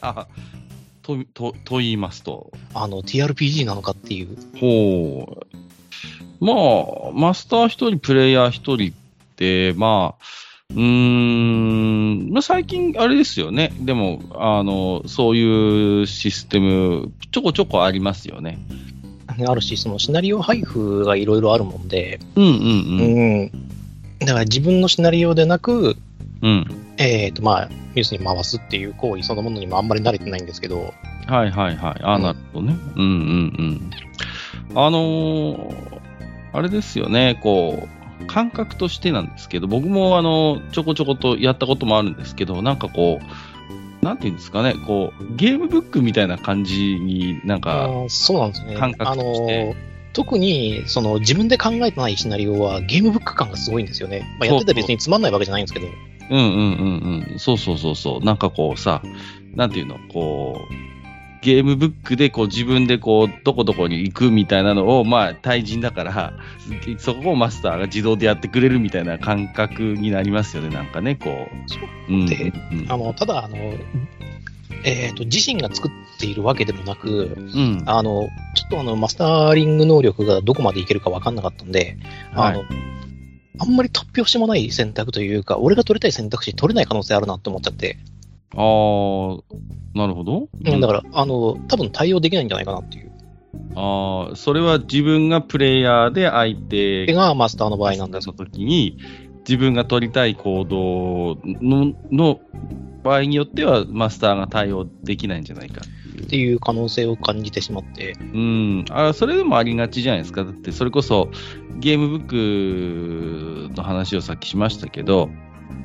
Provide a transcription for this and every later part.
あと、と、と言いますと。あの、TRPG なのかっていう。ほう。まあ、マスター一人、プレイヤー一人って、まあ、うーん、まあ、最近、あれですよね。でも、あの、そういうシステム、ちょこちょこありますよね。あるし、そのシナリオ配布がいろいろあるもんで、うんうんううん。ん。だから自分のシナリオでなく、うん。えっ、と、まあ、要するに回すっていう行為そのものにもあんまり慣れてないんですけど、はいはいはい。あ、うんなるほどね。うんうんうん。あのーあれですよね、こう、感覚としてなんですけど、僕もあの、ちょこちょことやったこともあるんですけど、なんかこう、なんていうんですかね、こう、ゲームブックみたいな感じになんあか、ーそうなんですね。感覚あとしての特にその自分で考えてないシナリオはゲームブック感がすごいんですよね。まあ、やってて別につまんないわけじゃないんですけど、うんうんうんうん、そうそうそうそう、なんかこうさ、なんていうの、こう、ゲームブックでこう自分でこう、どこどこに行くみたいなのを、まあ、対人だから、そこをマスターが自動でやってくれるみたいな感覚になりますよね、なんかね、こう。そう。うんでうん。あのただあの、えーと、自身が作っているわけでもなく、うん。あのちょっとあのマスターリング能力がどこまでいけるか分かんなかったんで、あのはあんまり突拍子もない選択というか、俺が取りたい選択肢取れない可能性あるなって思っちゃって、あー、なるほど。うんだから、あの多分対応できないんじゃないかなっていう。ああ、それは自分がプレイヤーで相手がマスターの場合なんですその時に、自分が取りたい行動のの場合によっては、マスターが対応できないんじゃないかっていう可能性を感じてしまって、うん、あそれでもありがちじゃないですか。だって、それこそゲームブックの話をさっきしましたけど、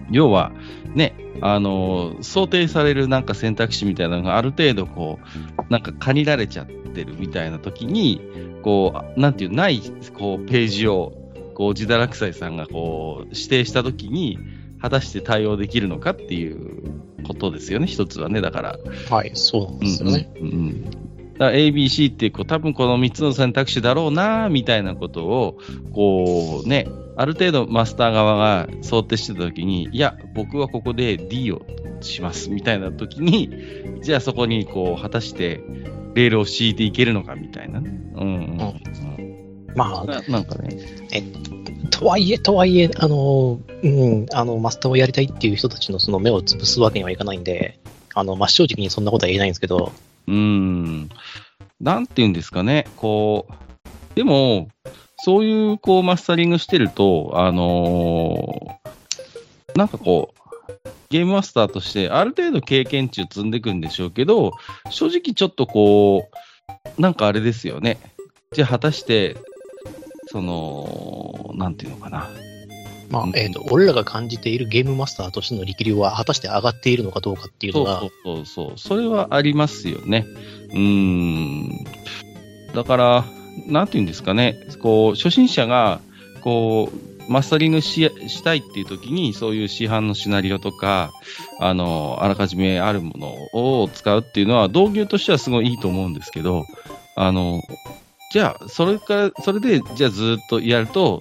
要は、ね、あの、想定されるなんか選択肢みたいなのがある程度こう、なんか限られちゃってるみたいな時に、こう、なんていう、ない、こう、ページを、こう、自堕落斎さんがこう、指定した時に、果たして対応できるのかっていうことですよね、一つはね、だから。はい、そうなんですよね。うんうんうんだから ABC ってこう多分この3つの選択肢だろうなみたいなことをこうねある程度マスター側が想定してた時にいや僕はここで D をしますみたいな時にじゃあそこにこう果たしてレールを敷いていけるのかみたいなね。うんうんうんまあ、ななんかね。ととはいえ、とはいえ、あの、うん、あの、マスターをやりたいっていう人たちのその目を潰すわけにはいかないんで、あの、真正直にそんなことは言えないんですけど、うん。なんて言うんですかね。こう、でも、そういう、こう、マスタリングしてると、あのーなんかこう、ゲームマスターとして、ある程度経験値を積んでいくんでしょうけど、正直ちょっとこう、なんかあれですよね。じゃあ、果たして、その、なんていうのかな。まあうん、えっ、と、俺らが感じているゲームマスターとしての力量は果たして上がっているのかどうかっていうのが、そうそうそうそれはありますよね。うーん。だから、なんていうんですかね。こう、初心者が、こう、マスタリングししたいっていう時に、そういう市販のシナリオとか、あの、あらかじめあるものを使うっていうのは、導入としてはすごいいいと思うんですけど、あの、じゃあ、それから、それで、じゃあずっとやると、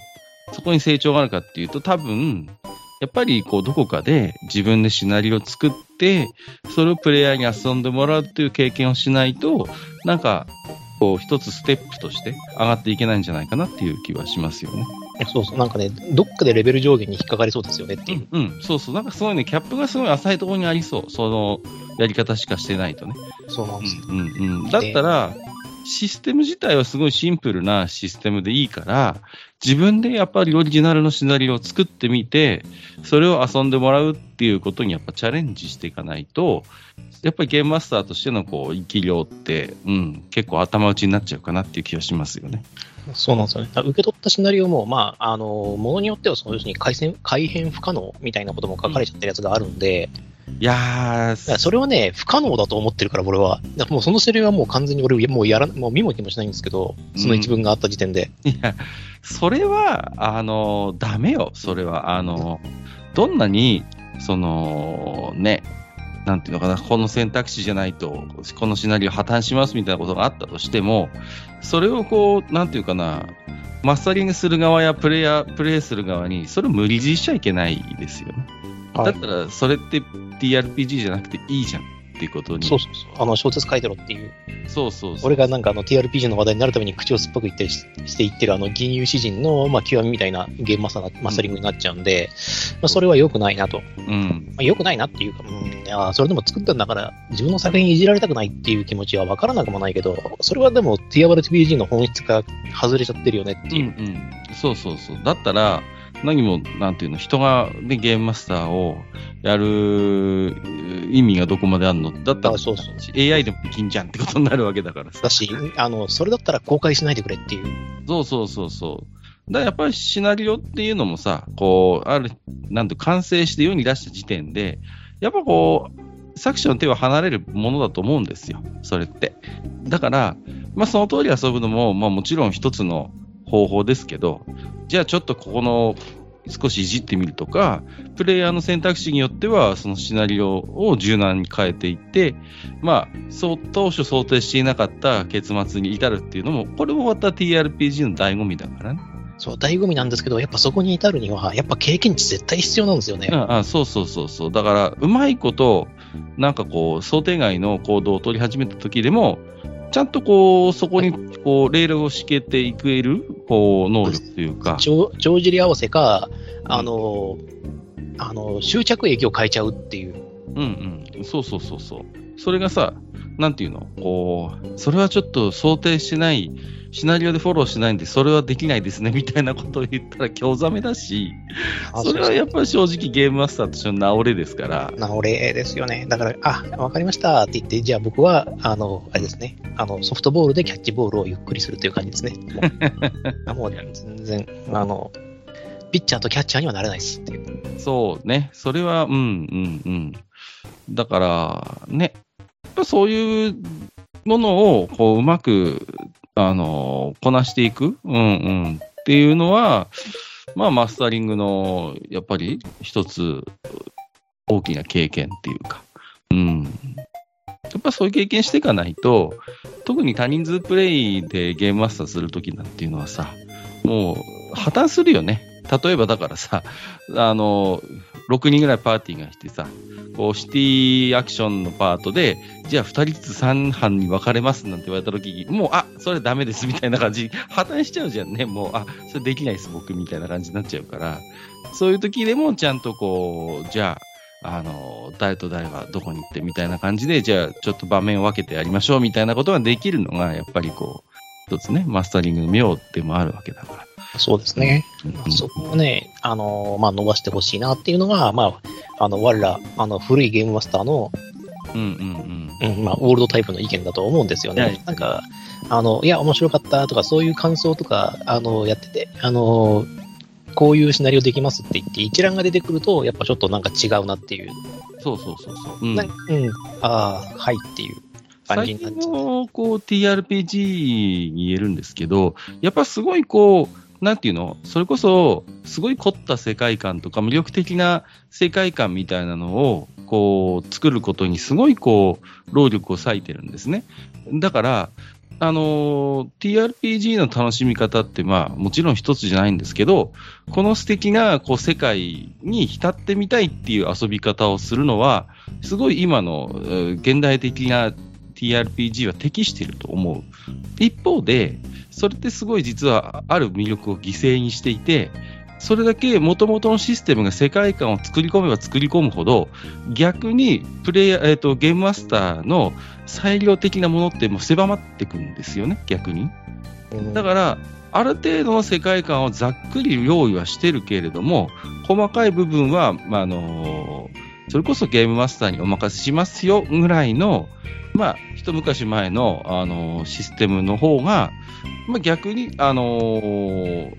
そこに成長があるかっていうと、多分、やっぱりこうどこかで自分でシナリオを作って、それをプレイヤーに遊んでもらうっていう経験をしないと、なんか、こう一つステップとして上がっていけないんじゃないかなっていう気はしますよね。そうそう、なんかね、どっかでレベル上限に引っかかりそうですよねっていう。うん、そうそう。なんかすごいね、キャップがすごい浅いところにありそう。そのやり方しかしてないとね。そうなんですよ。うんうんうん、だったら、システム自体はすごいシンプルなシステムでいいから、自分でやっぱりオリジナルのシナリオを作ってみて、それを遊んでもらうっていうことにやっぱチャレンジしていかないと、やっぱりゲームマスターとしてのこう生き量って、うん、結構頭打ちになっちゃうかなっていう気がしますよね。そうなんですよね。受け取ったシナリオも、まあ、あの、ものによっては、そういうふうに改変改変不可能みたいなことも書かれちゃってるやつがあるんで、いやそれはね、不可能だと思ってるから、俺は。もうそのセリフはもう完全に俺、もうやら、もう見も気もしないんですけど、その一文があった時点で。いや、それは、あの、ダメよ、それは。あの、どんなに、その、ね、なんていうのかな、この選択肢じゃないと、このシナリオ破綻しますみたいなことがあったとしても、それをこう、なんていうかな、マスタリングする側やプレイヤー、プレイする側に、それを無理強いしちゃいけないですよね。だったら、それって TRPG じゃなくていいじゃん。っていうことに。そうそうそう。あの、小説書いてろっていう。そうそう。俺がなんかあの TRPG の話題になるために口を酸っぱく言ったりししていってるあの銀融詩人の、まあ、極みみたいなゲームマスターなマスタリングになっちゃうんで、まあ、それは良くないなと。うん。まあ、良くないなっていうか、うん、いやそれでも作ったんだから、自分の作品いじられたくないっていう気持ちは分からなくもないけど、それはでも TRPG の本質が外れちゃってるよねってうんういう。ん。そうそうそう。だったら、何も、なんていうの、人が、ね、ゲームマスターをやる意味がどこまであるのだったら、あそうそう AI でもできんじゃんってことになるわけだからさ。だし、あの、それだったら公開しないでくれっていう。そうそうそうそう。だからやっぱりシナリオっていうのもさ、こう、ある、なんて完成して世に出した時点で、やっぱこう、作者の手は離れるものだと思うんですよ、それって。だから、まあその通り遊ぶのも、まあもちろん一つの方法ですけど、じゃあちょっとここの少しいじってみるとか、プレイヤーの選択肢によっては、そのシナリオを柔軟に変えていって、まあ、そう、当初想定していなかった結末に至るっていうのも、これもまた TRPG の醍醐味だからね。そう、醍醐味なんですけど、やっぱそこに至るには、やっぱ経験値絶対必要なんですよね。ああそうそうそうそう。だから、うまいこと、なんかこう、想定外の行動を取り始めた時でも、ちゃんとこう、そこに、こう、レールを敷けていける、こう、能力というか。帳帳尻合わせか、あの、あの、終着駅を変えちゃうっていう。うんうん。そうそうそうそう。それがさ、なんていうの？こう、それはちょっと想定してない、シナリオでフォローしないんで、それはできないですね、みたいなことを言ったら興ざめだし、あそれはやっぱり正直ゲームマスターとしての直れですから。なお礼ですよね。だから、あ、わかりましたって言って、じゃあ僕は、あの、あれですね、あの、ソフトボールでキャッチボールをゆっくりするという感じですね。も うもう全然、あの、ピッチャーとキャッチャーにはなれないですっていう。そうね。それは、うん、うん、うん。だから、ね。そういうものを、こう、うまく、あの、こなしていく、うん、うん。っていうのは、まあ、マスタリングの、やっぱり、一つ、大きな経験っていうか、うん。やっぱそういう経験していかないと、特に多人数プレイでゲームマスターするときなんていうのはさ、もう破綻するよね。例えばだからさ、あの、6人ぐらいパーティーが来てさ、こうシティアクションのパートで、じゃあ2人ずつ3班に分かれますなんて言われた時、もう、あ、それダメですみたいな感じ、破綻しちゃうじゃんね。もう、あ、それできないです僕みたいな感じになっちゃうから、そういう時でもちゃんとこう、じゃあ、あの、誰と誰がどこに行ってみたいな感じで、じゃあちょっと場面を分けてやりましょうみたいなことができるのが、やっぱりこう、一つね、マスタリングの妙でもあるわけだから。そうですね。うんそこをね、あの、まあ、伸ばしてほしいなっていうのが、まあ、あの、我ら、あの、古いゲームマスターの、うんうんうん。うん、まあ、オールドタイプの意見だと思うんですよね。はいなんか、あの、いや、面白かったとか、そういう感想とか、あの、やってて、あの、こういうシナリオできますって言って、一覧が出てくると、やっぱちょっとなんか違うなっていう。そうそうそうそう。うんうん、ああ、はいっていう感じ最近。のこう TRPG に言えるんですけど、やっぱすごいこう、なんていうの、それこそ、すごい凝った世界観とか、魅力的な世界観みたいなのを、こう、作ることにすごいこう、労力を割いてるんですね。だから、あのー TRPG の楽しみ方って、まあ、もちろん一つじゃないんですけど、この素敵な、こう、世界に浸ってみたいっていう遊び方をするのは、すごい今の、現代的な TRPG は適していると思う。一方で、それってすごい実はある魅力を犠牲にしていて、それだけ元々のシステムが世界観を作り込めば作り込むほど、逆にプレイヤー、えっ、と、ゲームマスターの裁量的なものってもう狭まってくんですよね、逆に。うんだから、ある程度の世界観をざっくり用意はしてるけれども、細かい部分は、まあ、あのそれこそゲームマスターにお任せしますよぐらいの、まあ、一昔前の、あのシステムの方が、まあ、逆に、あの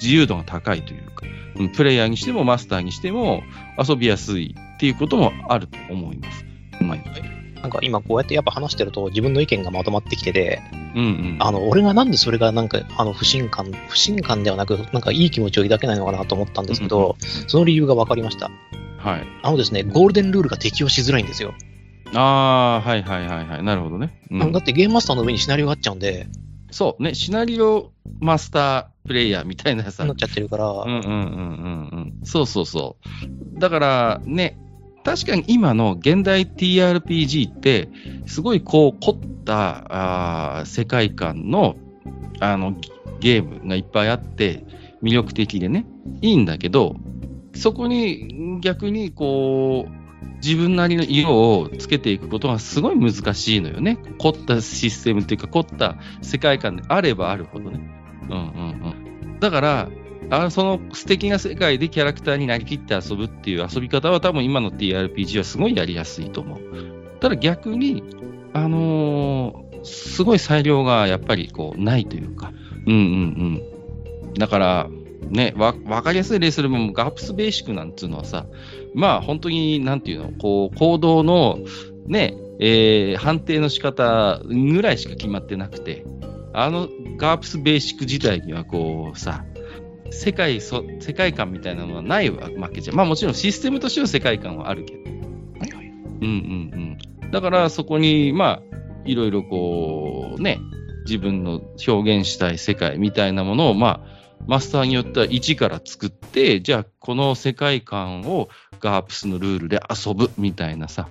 自由度が高いというか、うんプレイヤーにしてもマスターにしても遊びやすいっていうこともあると思います。うんはいなんか今こうやってやっぱ話してると自分の意見がまとまってきてて、うんうん。あの、俺がなんでそれがなんか、あの、不信感、不信感ではなく、なんかいい気持ちを抱けないのかなと思ったんですけど、その理由が分かりました。はい。あのですね、ゴールデンルールが適用しづらいんですよ。ああ、はいはいはいはい。なるほどね。うんだってゲームマスターの上にシナリオがあっちゃうんで、そうね、シナリオマスタープレイヤーみたいなさ、なっちゃってるから、うんうんうんうんうん。そうそうそう。だからね、確かに今の現代 TRPG って、すごいこう凝ったあ世界観のあのゲームがいっぱいあって、魅力的でね、いいんだけど、そこに逆にこう、自分なりの色をつけていくことがすごい難しいのよね。凝ったシステムっていうか、凝った世界観であればあるほどね。うんうんうん。だから、あその素敵な世界でキャラクターになりきって遊ぶっていう遊び方は多分今の TRPG はすごいやりやすいと思う。ただ逆に、あのー、すごい裁量がやっぱりこうないというか、うんうんうん。だから、ね、わ、わかりやすい例するも、ガープスベーシックなんていうのはさ、まあ本当に、なんていうの、こう、行動の、ね、えー、判定の仕方ぐらいしか決まってなくて、あのガープスベーシック自体にはこうさ、世界そ、世界観みたいなのはないわけじゃん。まあもちろんシステムとしての世界観はあるけど。はいはい。うんうんうん。だからそこに、まあ、いろいろこう、ね、自分の表現したい世界みたいなものを、まあ、マスターによっては一から作って、じゃあこの世界観をガープスのルールで遊ぶみたいなさ、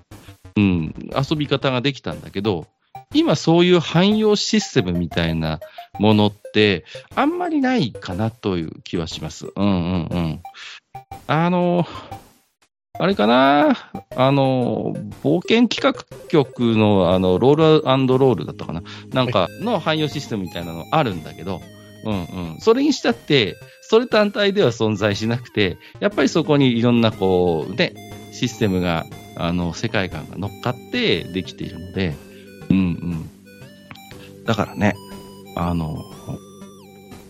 うん、遊び方ができたんだけど、今そういう汎用システムみたいなものって、あんまりないかなという気はします。うんうんうん。あの、あれかな？あの、冒険企画局のあのロールロールだったかな？なんかの汎用システムみたいなのあるんだけど、うんうん。それにしたって、それ単体では存在しなくて、やっぱりそこにいろんなこう、ね、システムが、あの、世界観が乗っかってできているので、うんうん。だからね、あの、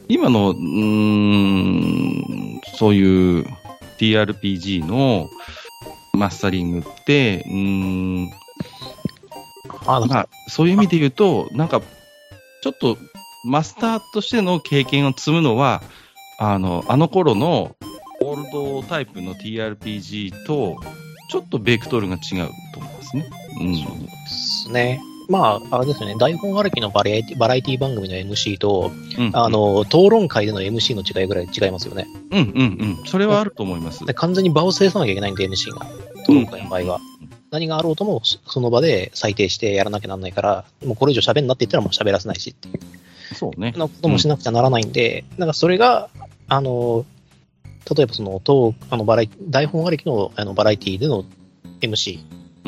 今の、うん、そういう TRPG のマスタリングって、うん、あまあ、そういう意味で言うと、なんか、ちょっとマスターとしての経験を積むのは、あの、あの頃のオールドタイプの TRPG と、ちょっとベクトルが違うと思いますね。うん。そうですね。まあ、あれですよね、台本歩きのバラエティバラエティ番組の MC と、うんうん、あの、討論会での MC の違いぐらい違いますよね。うんうんうん。それはあると思います。完全に場を制さなきゃいけないんで、MC が。討論会の場合は。うん、何があろうとも、その場で裁定してやらなきゃなんないから、もうこれ以上喋んなって言ったらもう喋らせないしっていう。そうね。なこともしなくちゃならないんで、うん、なんかそれが、あの、例えばその、当あのバラ台本ありきのあのバラエティでの MC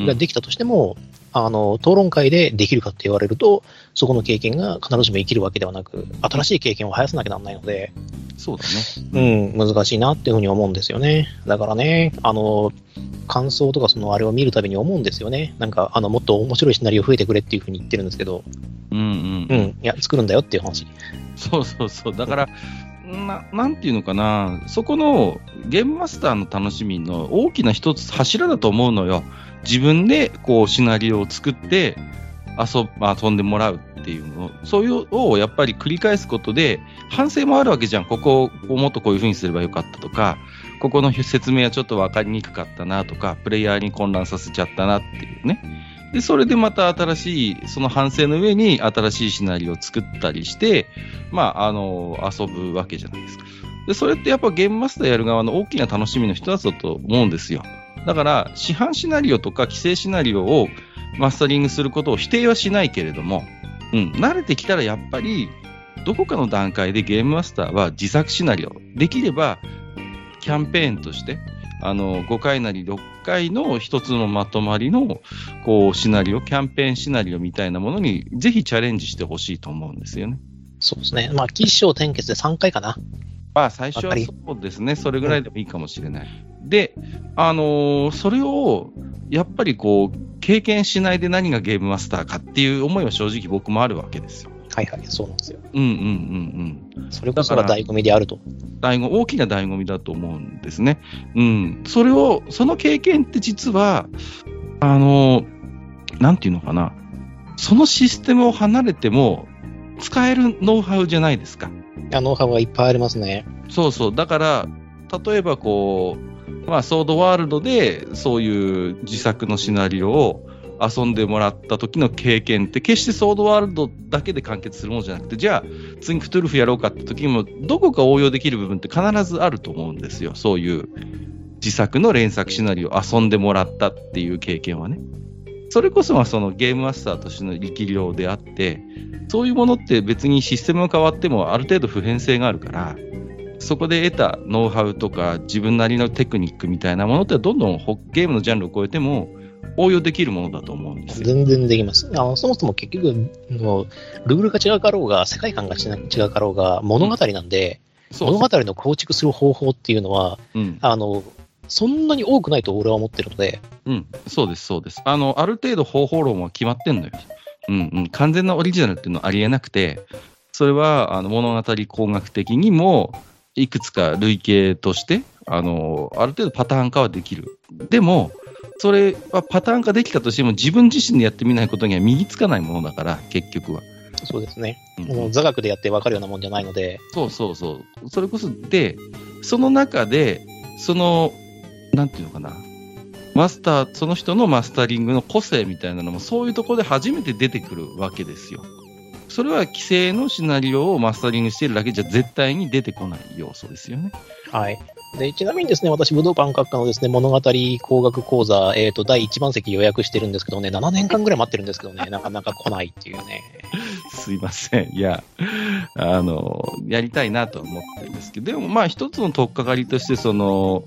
ができたとしても、あの、討論会でできるかって言われると、そこの経験が必ずしも生きるわけではなく、新しい経験を生やさなきゃならないので、そうだね。うん、難しいなっていうふうに思うんですよね。だからね、あの、感想とかそのあれを見るたびに思うんですよね。なんか、あの、もっと面白いシナリオ増えてくれっていうふうに言ってるんですけど、うんうん。うん、いや、作るんだよっていう話。そうそうそう。だから、ななんていうのかな、そこのゲームマスターの楽しみの大きな一つ柱だと思うのよ。自分でこうシナリオを作って遊遊んでもらうっていうのそういうのをやっぱり繰り返すことで反省もあるわけじゃん。ここをもっとこういうふうにすればよかったとか、ここの説明はちょっと分かりにくかったなとか、プレイヤーに混乱させちゃったなっていうね。で、それでまた新しい、その反省の上に新しいシナリオを作ったりして、まあ、あの、遊ぶわけじゃないですか。で、それってやっぱゲームマスターやる側の大きな楽しみの一つだと思うんですよ。だから、市販シナリオとか規制シナリオをマスタリングすることを否定はしないけれども、うん、慣れてきたらやっぱり、どこかの段階でゲームマスターは自作シナリオ、できれば、キャンペーンとして、あの、5回なり6回の一つのまとまりの、こう、シナリオ、キャンペーンシナリオみたいなものに、ぜひチャレンジしてほしいと思うんですよね。そうですね。まあ、起承転結で3回かな。まあ、最初はそうですね。それぐらいでもいいかもしれない。うん、で、あのー、それを、やっぱりこう、経験しないで何がゲームマスターかっていう思いは正直僕もあるわけですよ。はいはい、そうなんですよ。うんうんうんうん。それこそが醍醐味であると。醍醐、大きな醍醐味だと思うんですね。うん。それを、その経験って実は、あの、なんていうのかな。そのシステムを離れても、使えるノウハウじゃないですか。あノウハウはいっぱいありますね。そうそう。だから、例えばこう、まあ、ソードワールドで、そういう自作のシナリオを遊んでもらった時の経験って、決してソードワールドだけで完結するものじゃなくて、じゃあ、次クトゥルフやろうかって時にも、どこか応用できる部分って必ずあると思うんですよ。そういう、自作の連作シナリオ遊んでもらったっていう経験はね。それこそがそのゲームマスターとしての力量であって、そういうものって別にシステムが変わってもある程度普遍性があるから、そこで得たノウハウとか自分なりのテクニックみたいなものってどんどんゲームのジャンルを超えても応用できるものだと思うんですよ。全然できます。あのそもそも結局の、ルールが違うかろうが、世界観が違うかろうが、物語なんで、うん、物語の構築する方法っていうのは、うん、あの、そんなに多くないと俺は思ってるので。うん、そうです、そうです。あの、ある程度方法論は決まってんのよ。うんうん、完全なオリジナルっていうのはありえなくて、それはあの物語工学的にも、いくつか類型として、あの、ある程度パターン化はできる。でも、それはパターン化できたとしても、自分自身でやってみないことには身につかないものだから、結局は。そうですね。うん、座学でやって分かるようなもんじゃないので。そうそうそう。それこそ、で、その中で、その、なんていうのかな。マスター、その人のマスタリングの個性みたいなのも、そういうところで初めて出てくるわけですよ。それは規制のシナリオをマスタリングしているだけじゃ絶対に出てこない要素ですよね。はい。で、ちなみにですね、私、武道館閣下のですね、物語工学講座、えっ、ー、と、第1番席予約してるんですけどね、7年間ぐらい待ってるんですけどね、なかなか来ないっていうね。すいません。いや、あの、やりたいなと思ってるんですけど、でもまあ一つの取っかかりとして、その、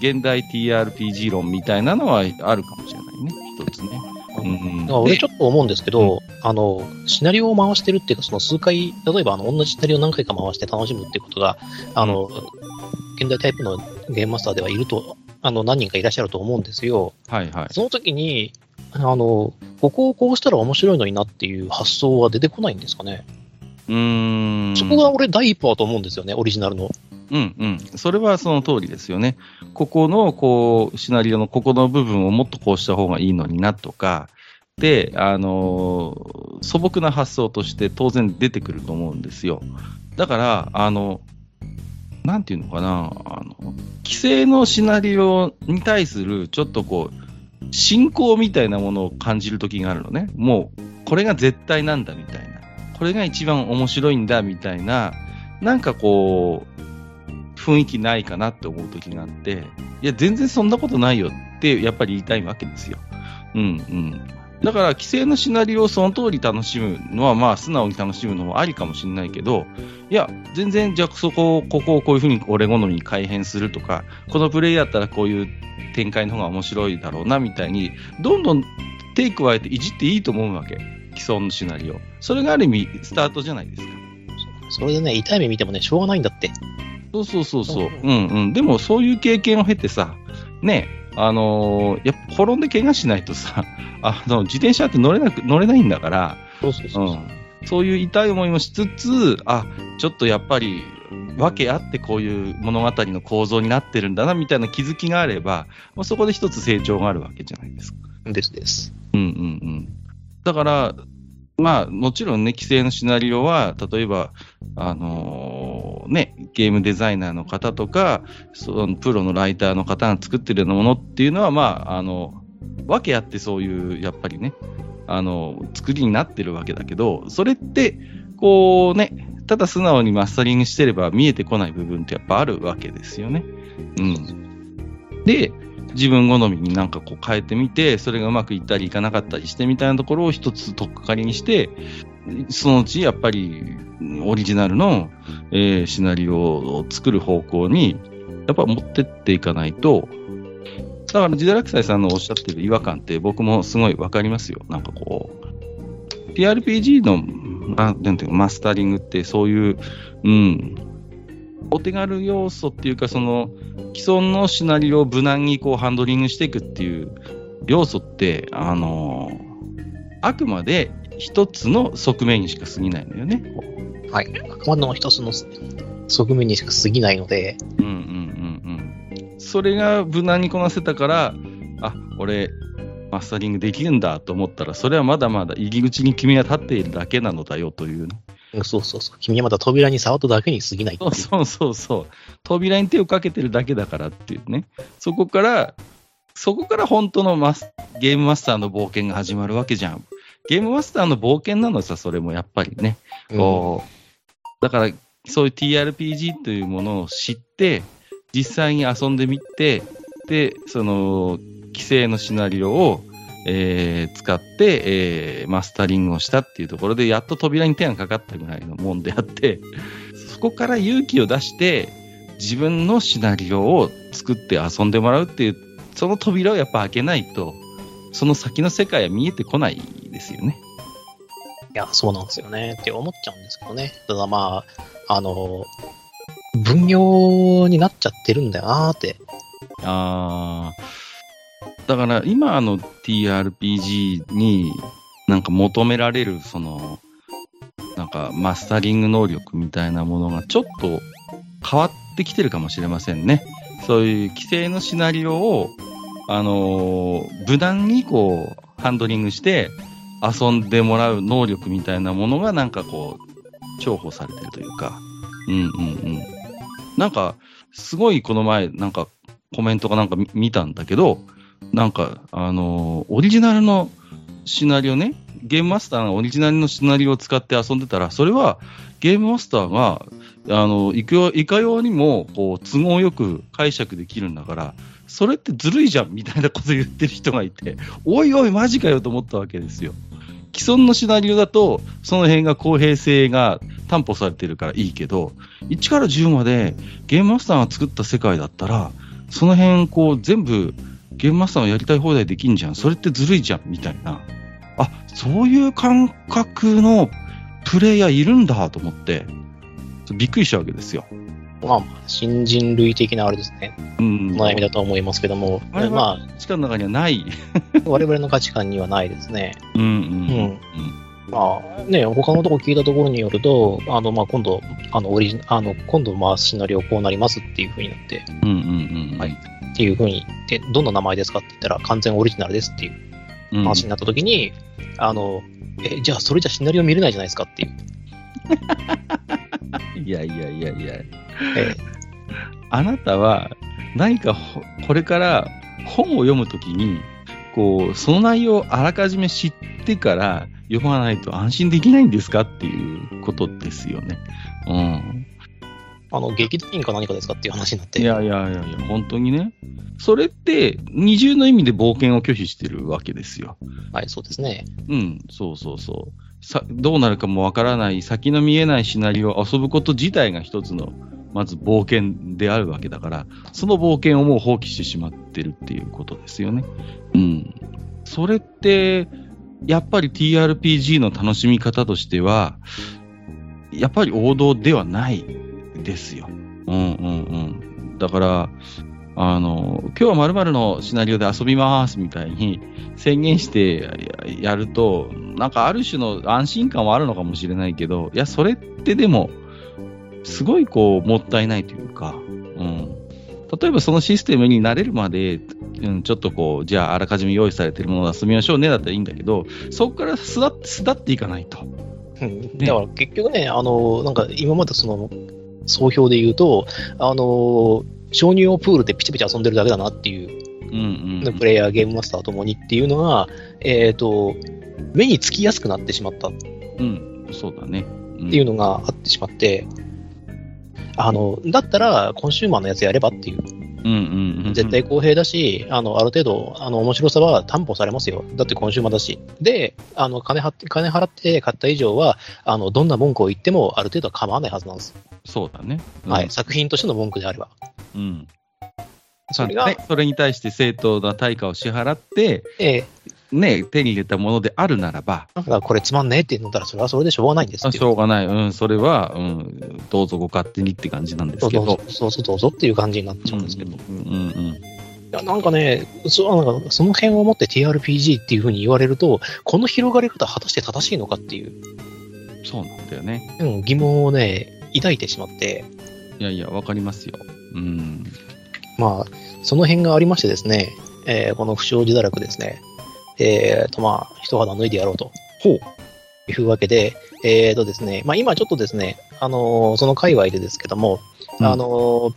現代 TRPG 論みたいなのはあるかもしれないね、一つね。うん、俺ちょっと思うんですけど、うん、あの、シナリオを回してるっていうか、その数回、例えばあの、同じシナリオを何回か回して楽しむっていうことが、あの、現代タイプのゲームマスターではいると、あの、何人かいらっしゃると思うんですよ。はいはい。その時に、あの、ここをこうしたら面白いのになっていう発想は出てこないんですかね。うん。そこが俺第一歩だと思うんですよね、オリジナルの。うんうん。それはその通りですよね。ここの、こう、シナリオのここの部分をもっとこうした方がいいのになとか、で、あのー、素朴な発想として当然出てくると思うんですよ。だから、あの、なんていうのかな、あの、規制のシナリオに対する、ちょっとこう、信仰みたいなものを感じる時があるのね。もう、これが絶対なんだみたいな。これが一番面白いんだみたいな、なんかこう、雰囲気ないかなって思う時があって、いや、全然そんなことないよって、やっぱり言いたいわけですよ。うんうん。だから、規制のシナリオをその通り楽しむのは、まあ、素直に楽しむのもありかもしれないけど、いや、全然、じゃあ、そこを、ここをこういうふうに俺好みに改変するとか、このプレイだったらこういう展開の方が面白いだろうな、みたいに、どんどん手加えていじっていいと思うわけ。既存のシナリオ。それがある意味、スタートじゃないですか。それでね、痛い目見てもね、しょうがないんだって。そうそうそうそう。うんうん。でも、そういう経験を経てさ、ね、あのー、やっぱ転んで怪我しないとさ、あの、自転車って乗れなく、乗れないんだから、そうそうそうそう、うん、そういう痛い思いもしつつ、あ、ちょっとやっぱり、訳あってこういう物語の構造になってるんだな、みたいな気づきがあれば、まあ、そこで一つ成長があるわけじゃないですか。ですです。うんうんうん。だから、まあ、もちろんね、規制のシナリオは、例えば、あのー、ね、ゲームデザイナーの方とか、そのプロのライターの方が作ってるようなものっていうのは、まあ、あの、訳あってそういう、やっぱりね、あの、作りになってるわけだけど、それって、こうね、ただ素直にマスタリングしてれば見えてこない部分ってやっぱあるわけですよね。うん。で、自分好みになんかこう変えてみて、それがうまくいったりいかなかったりしてみたいなところを一つ取っかかりにして、そのうちやっぱりオリジナルの、えー、シナリオを作る方向に、やっぱ持ってっていかないと、だから、ジダラクサイさんのおっしゃってる違和感って僕もすごいわかりますよ。なんかこう、TRPG の、なんていうか、マスタリングってそういう、うん、お手軽要素っていうか、その、既存のシナリオを無難にこうハンドリングしていくっていう要素って、あのー、あくまで一つの側面にしか過ぎないのよね。はい。あくまでも一つの側面にしか過ぎないので。うんうんうんうん。それが無難にこなせたから、あ、俺、マスタリングできるんだと思ったら、それはまだまだ入り口に君は立っているだけなのだよというね。そうそうそう。君はまだ扉に触っただけに過ぎないそうそうそうそう。扉に手をかけてるだけだからっていうね。そこから、そこから本当のマスゲームマスターの冒険が始まるわけじゃん。ゲームマスターの冒険なのさ、それもやっぱりね。うん、だから、そういう TRPG というものを知って、実際に遊んでみて、で、その、規制のシナリオを、えー使って、えーマスタリングをしたっていうところで、やっと扉に手がかかったぐらいのもんであって、そこから勇気を出して、自分のシナリオを作って遊んでもらうっていう、その扉をやっぱ開けないと、その先の世界は見えてこないですよね。いや、そうなんですよね。って思っちゃうんですけどね。ただまあ、あの、分業になっちゃってるんだよなーって。あーだから今の TRPG になんか求められるそのなんかマスタリング能力みたいなものがちょっと変わってきてるかもしれませんね。そういう規制のシナリオを、あのー無難にこうハンドリングして遊んでもらう能力みたいなものがなんかこう重宝されてるというか。うんうんうん。なんか、すごいこの前、なんかコメントかなんか見見たんだけど、なんか、あのーオリジナルのシナリオね、ゲームマスターがオリジナルのシナリオを使って遊んでたら、それはゲームマスターが、あの、いくよいかようにも、こう、都合よく解釈できるんだから、それってずるいじゃんみたいなこと言ってる人がいて、おいおい、マジかよと思ったわけですよ。既存のシナリオだと、その辺が公平性が担保されてるからいいけど、1から10までゲームマスターが作った世界だったら、その辺、こう、全部、ゲームマスターのやりたい放題できんじゃん。それってずるいじゃん、みたいな。あ、そういう感覚のプレイヤーいるんだと思って、びっくりしたわけですよ。まあ、新人類的なあれですね。うん。悩みだとは思いますけども、あれはま地下の中にはない。あ、我々の価値観にはないですね。うんうんうんまあね、他のとこ聞いたところによると、あの、まあ、今度、あの、オリジあの、今度、まあ、シナリオこうなりますっていう風になって、うんうんうんうん。はいっていう風に言って、どんな名前ですかって言ったら、完全オリジナルですっていううん。話になった時に、あの、え、じゃあそれじゃシナリオ見れないじゃないですかっていう。いやいやいやいや。えあなたは何かほこれから本を読むときに、こう、その内容をあらかじめ知ってから読まないと安心できないんですかっていうことですよね。うん。あの、劇団員か何かですかっていう話になって。いやいやいやいや、本当にね。それって二重の意味で冒険を拒否してるわけですよ。はい、そうですね。うん、そうそうそう。さどうなるかもわからない、先の見えないシナリオを遊ぶこと自体が一つの、まず冒険であるわけだから、その冒険をもう放棄してしまってるっていうことですよね。うん。それって、やっぱり TRPG の楽しみ方としては、やっぱり王道ではないですよ。うんうんうん。だから、あの、今日は〇〇のシナリオで遊びますみたいに宣言してややると、なんかある種の安心感はあるのかもしれないけど、いや、それってでも、すごいこう、もったいないというか、うん。例えばそのシステムに慣れるまで、うん、ちょっとこう、じゃああらかじめ用意されてるものを遊びましょうねだったらいいんだけど、そこから巣立って、巣立っていかないと。うんだから結局ね、あの、なんか今までその、総評で言うと、あの、承認用プールでピチピチ遊んでるだけだなっていう、うんうん、プレイヤー、ゲームマスターともにっていうのが、えっ、と、目につきやすくなってしまったっうん、そうだね。うんていうのがあってしまって、あの、だったら、コンシューマーのやつやればっていう。うんうんうん、絶対公平だし、あの、ある程度、あの、面白さは担保されますよ。だってコンシューマーだし。で、あの、金払って、金払って買った以上は、あの、どんな文句を言っても、ある程度は構わないはずなんです。そうだね。うんはい。作品としての文句であれば。うん。それが、ねそれに対して正当な対価を支払って、ええね、手に入れたものであるならば、だからこれつまんねえって言ったら、それはそれでしょうがないんです。しょうがない、うん、それは、うん、どうぞご勝手にって感じなんですけどそうどうぞ、。そうそうどうぞっていう感じになっちゃうんですけど。いうんうんうんやなんかね、そうなんかその辺をもって TRPG っていうふうに言われると、この広がり方果たして正しいのかっていう、そうなんだよね。うん、疑問をね、抱いてしまって、いやいや、わかりますよ。うん。まあ、その辺がありましてですね、えーこの不祥事堕落ですね、えーと、まあ、一肌脱いでやろうと。ほう。いうわけで、えーとですね、まあ今ちょっとですね、あのーその界隈でですけども、うんあのー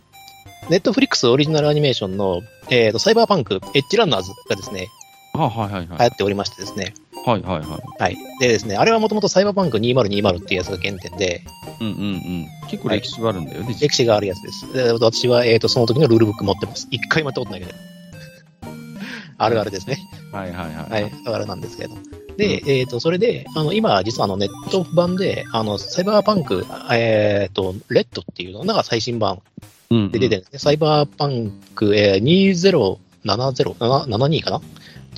ネットフリックスオリジナルアニメーションの、えーと、サイバーパンク、エッジランナーズがですね、あ、はいはいはい。流行っておりましてですね、はいはいはい。はい。でですね、あれはもともとサイバーパンク2020っていうやつが原点で、うんうんうん。結構歴史があるんだよね。歴史があるやつです。で私は、えーと、その時のルールブック持ってます。一回もやったことないけど。あるあるですね。はいはいはい。はい、あるあるなんですけれど。で、えっ、と、それで、あの、今、実はあの、ネット版で、あの、サイバーパンク、えっ、と、レッドっていうのが最新版うんで出てるんですね。サイバーパンク、えー、2070、72かな？っ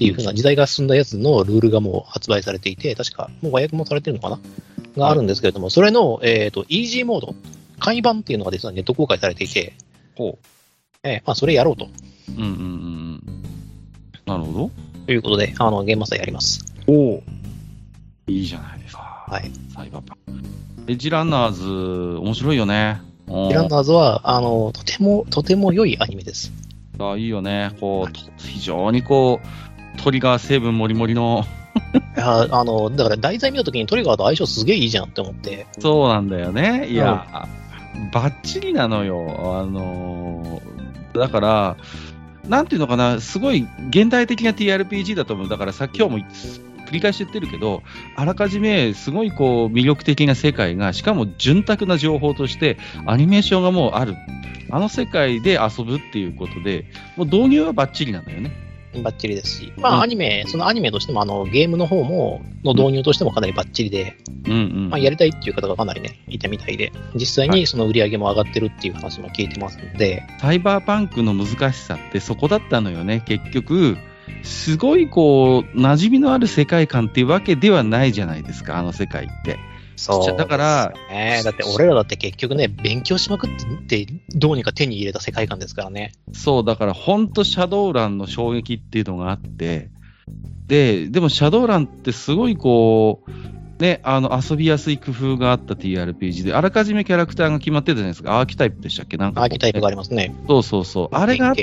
ていうふうな時代が進んだやつのルールがもう発売されていて、確かもう和訳もされてるのかな？があるんですけれども、それの、えっ、と、イージーモード、簡易版っていうのが実はネット公開されていて、ほえーまあ、それやろうとう。うんうんうんうん。なるほということで、あの、ゲームマスターやります。ど。おお。いいじゃないですか。はい。サイバーパンク。エッジランナーズ、面白いよね。うんミランダーズは、あの、とても、とても良いアニメです。あいいよね。こう、と非常にこう、トリガー成分もりもりの、いや、あの、だから題材見たときにトリガーと相性すげえいいじゃんって思って、そうなんだよね。いや、バッチリなのよ。あのーだから、なんていうのかな、すごい現代的な TRPG だと思う。だからさ、今日も繰り返し言ってるけど、あらかじめすごいこう魅力的な世界が、しかも潤沢な情報として、アニメーションがもうある。あの世界で遊ぶっていうことで、もう導入はバッチリなんだよね。バッチリですし、まあ、うんアニメ、そのアニメとしても、あの、ゲームの方も、の導入としてもかなりバッチリで、うんうん。まあ、やりたいっていう方がかなりね、いたみたいで、実際はいにその売り上げも上がってるっていう話も聞いてますんで、サイバーパンクの難しさってそこだったのよね。結局、すごいこう、馴染みのある世界観っていうわけではないじゃないですか、あの世界って。そう。だから、ね、だって俺らだって結局ね、勉強しまくって、どうにか手に入れた世界観ですからね。そう、だから本当シャドウランの衝撃っていうのがあって、で、でもシャドウランってすごいこう、ね、あの、遊びやすい工夫があった TRPG で、あらかじめキャラクターが決まってたじゃないですか。アーキタイプでしたっけ？なんかこうアーキタイプがありますね。そうそうそう。あれが。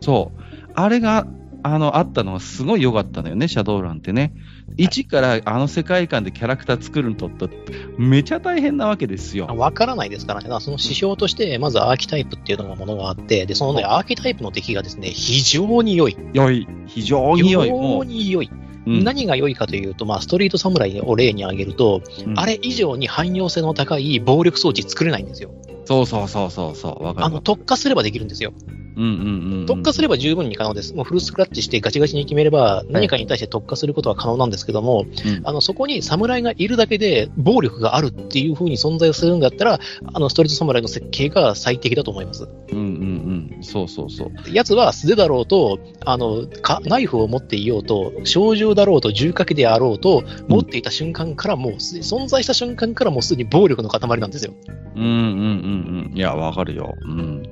そう。あれが、あの、あったのはすごい良かったのよね、シャドウランってね。一からあの世界観でキャラクター作るのとって、めちゃ大変なわけですよ。わからないですからね。その指標として、まずアーキタイプっていうのがものがあって、で、そのね、アーキタイプの出来がですね、非常に良い。良い。非常に良い。非常に良い。うん何が良いかというと、まあ、ストリートサムライを例に挙げると、うんあれ以上に汎用性の高い暴力装置作れないんですよ。そうそうそうそうあの、。特化すればできるんですよ。うんうんうんうん。特化すれば十分に可能です。もうフルスクラッチしてガチガチに決めれば、何かに対して特化することは可能なんですけども、うんあの、そこに侍がいるだけで暴力があるっていう風に存在するんだったら、あの、ストリート侍の設計が最適だと思います。うんうんうん。そうそうそう。奴は素手だろうと、あの、かナイフを持っていようと、小銃だろうと、銃掛けであろうと、持っていた瞬間からもうす、存在した瞬間からもうすでに暴力の塊なんですよ。うんうんうんうん。いや、わかるよ。うん。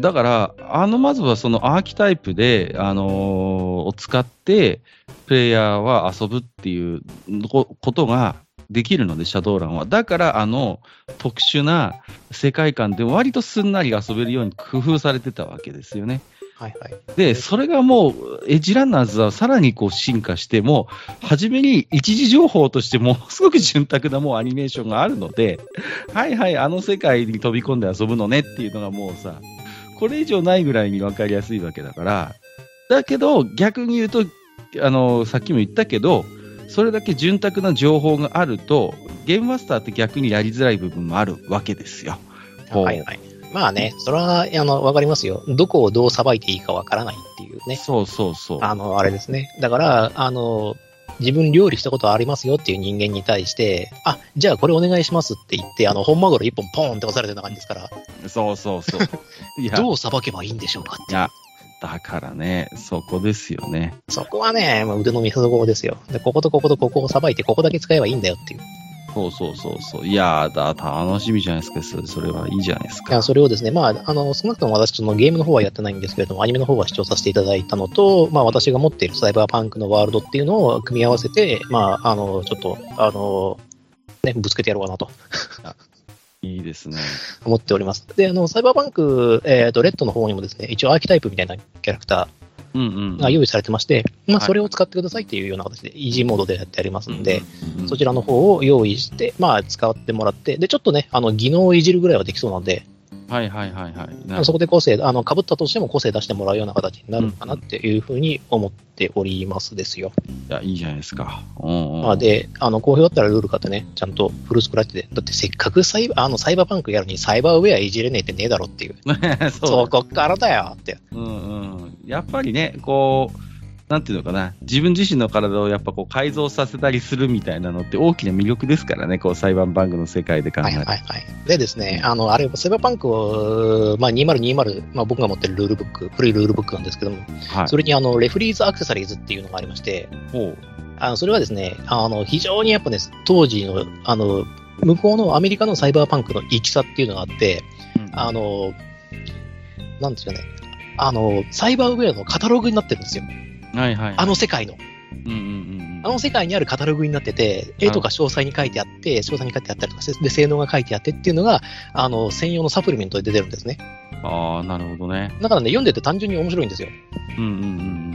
だから、あの、まずはそのアーキタイプで、あのーを使って、プレイヤーは遊ぶっていうこことができるので、シャドウランは。だから、あの、特殊な世界観で割とすんなり遊べるように工夫されてたわけですよね。はいはい。で、それがもう、エッジランナーズはさらにこう進化して、もう、初めに一時情報としてものすごく潤沢なもうアニメーションがあるので、はいはい、あの世界に飛び込んで遊ぶのねっていうのがもうさ、これ以上ないぐらいに分かりやすいわけだから、だけど、逆に言うと、あの、さっきも言ったけど、それだけ潤沢な情報があると、ゲームマスターって逆にやりづらい部分もあるわけですよ。はいはい。まあね、それは、あの、わかりますよ。どこをどうさばいていいかわからないっていうね。そうそうそう。あの、あれですね。だから、あの、自分料理したことありますよっていう人間に対して、あ、じゃあこれお願いしますって言って、あの、本マグロ一本ポーンって押されてるような感じですから、そうそうそう。いや、どうさばけばいいんでしょうかっていう。いや、だからね、そこですよね。そこはね、まあ、腕の見せ所ですよ。で、こことこことここをさばいて、ここだけ使えばいいんだよっていう。そうそうそうそう。いやだ、楽しみじゃないですか。それそれはいいじゃないですか。いやそれをですね、まあ、あの、少なくとも私、そのゲームの方はやってないんですけれども、アニメの方は視聴させていただいたのと、まあ、私が持っているサイバーパンクのワールドっていうのを組み合わせて、まあ、あの、ちょっと、あの、ね、ぶつけてやろうかなと いいですね。思っております。で、あの、サイバーパンク、えっ、と、レッドの方にもですね、一応アーキタイプみたいなキャラクタ。ーが用意されてまして、まあ、はい。それを使ってくださいっていうような形で、イージーモードでやってありますんで、そちらの方を用意して、まあ、使ってもらって、で、ちょっとね、あの、技能をいじるぐらいはできそうなんで、はいはいはいはい。そこで個性、あの、被ったとしても個性出してもらうような形になるのかなっていうふうに思っておりますですよ。いや、いいじゃないですか。うんうん、まあ、で、あの、好評だったらルール買ってね、ちゃんとフルスクラッチで、だってせっかくサイバー、あの、サイバーパンクやるのにサイバーウェアいじれねえってねえだろっていう。ね そそう。こからだよって。うんうん。やっぱりね、こう、なんていうのかな、自分自身の体をやっぱこう改造させたりするみたいなのって大きな魅力ですからね、こう裁判バンクの世界で考えると。はいはいはい。でですね、あの、あれ、サイバーパンクを、まあ、2020、まあ、僕が持ってるルールブック、古いルールブックなんですけども、はい。それにあの、レフリーズアクセサリーズっていうのがありまして、ほう。あのそれはですね、あの、非常にやっぱね、当時の、あの、向こうのアメリカのサイバーパンクの行きさっていうのがあって、あの、なんですかね、あの、サイバーウェアのカタログになってるんですよ。はいはい。あの世界の。うんうんうんあの世界にあるカタログになってて、絵とか詳細に書いてあって、詳細に書いてあったりとか、で、性能が書いてあってっていうのが、あの、専用のサプリメントで出てるんですね。ああ、なるほどね。だからね、読んでて単純に面白いんですよ。うんうんうんうん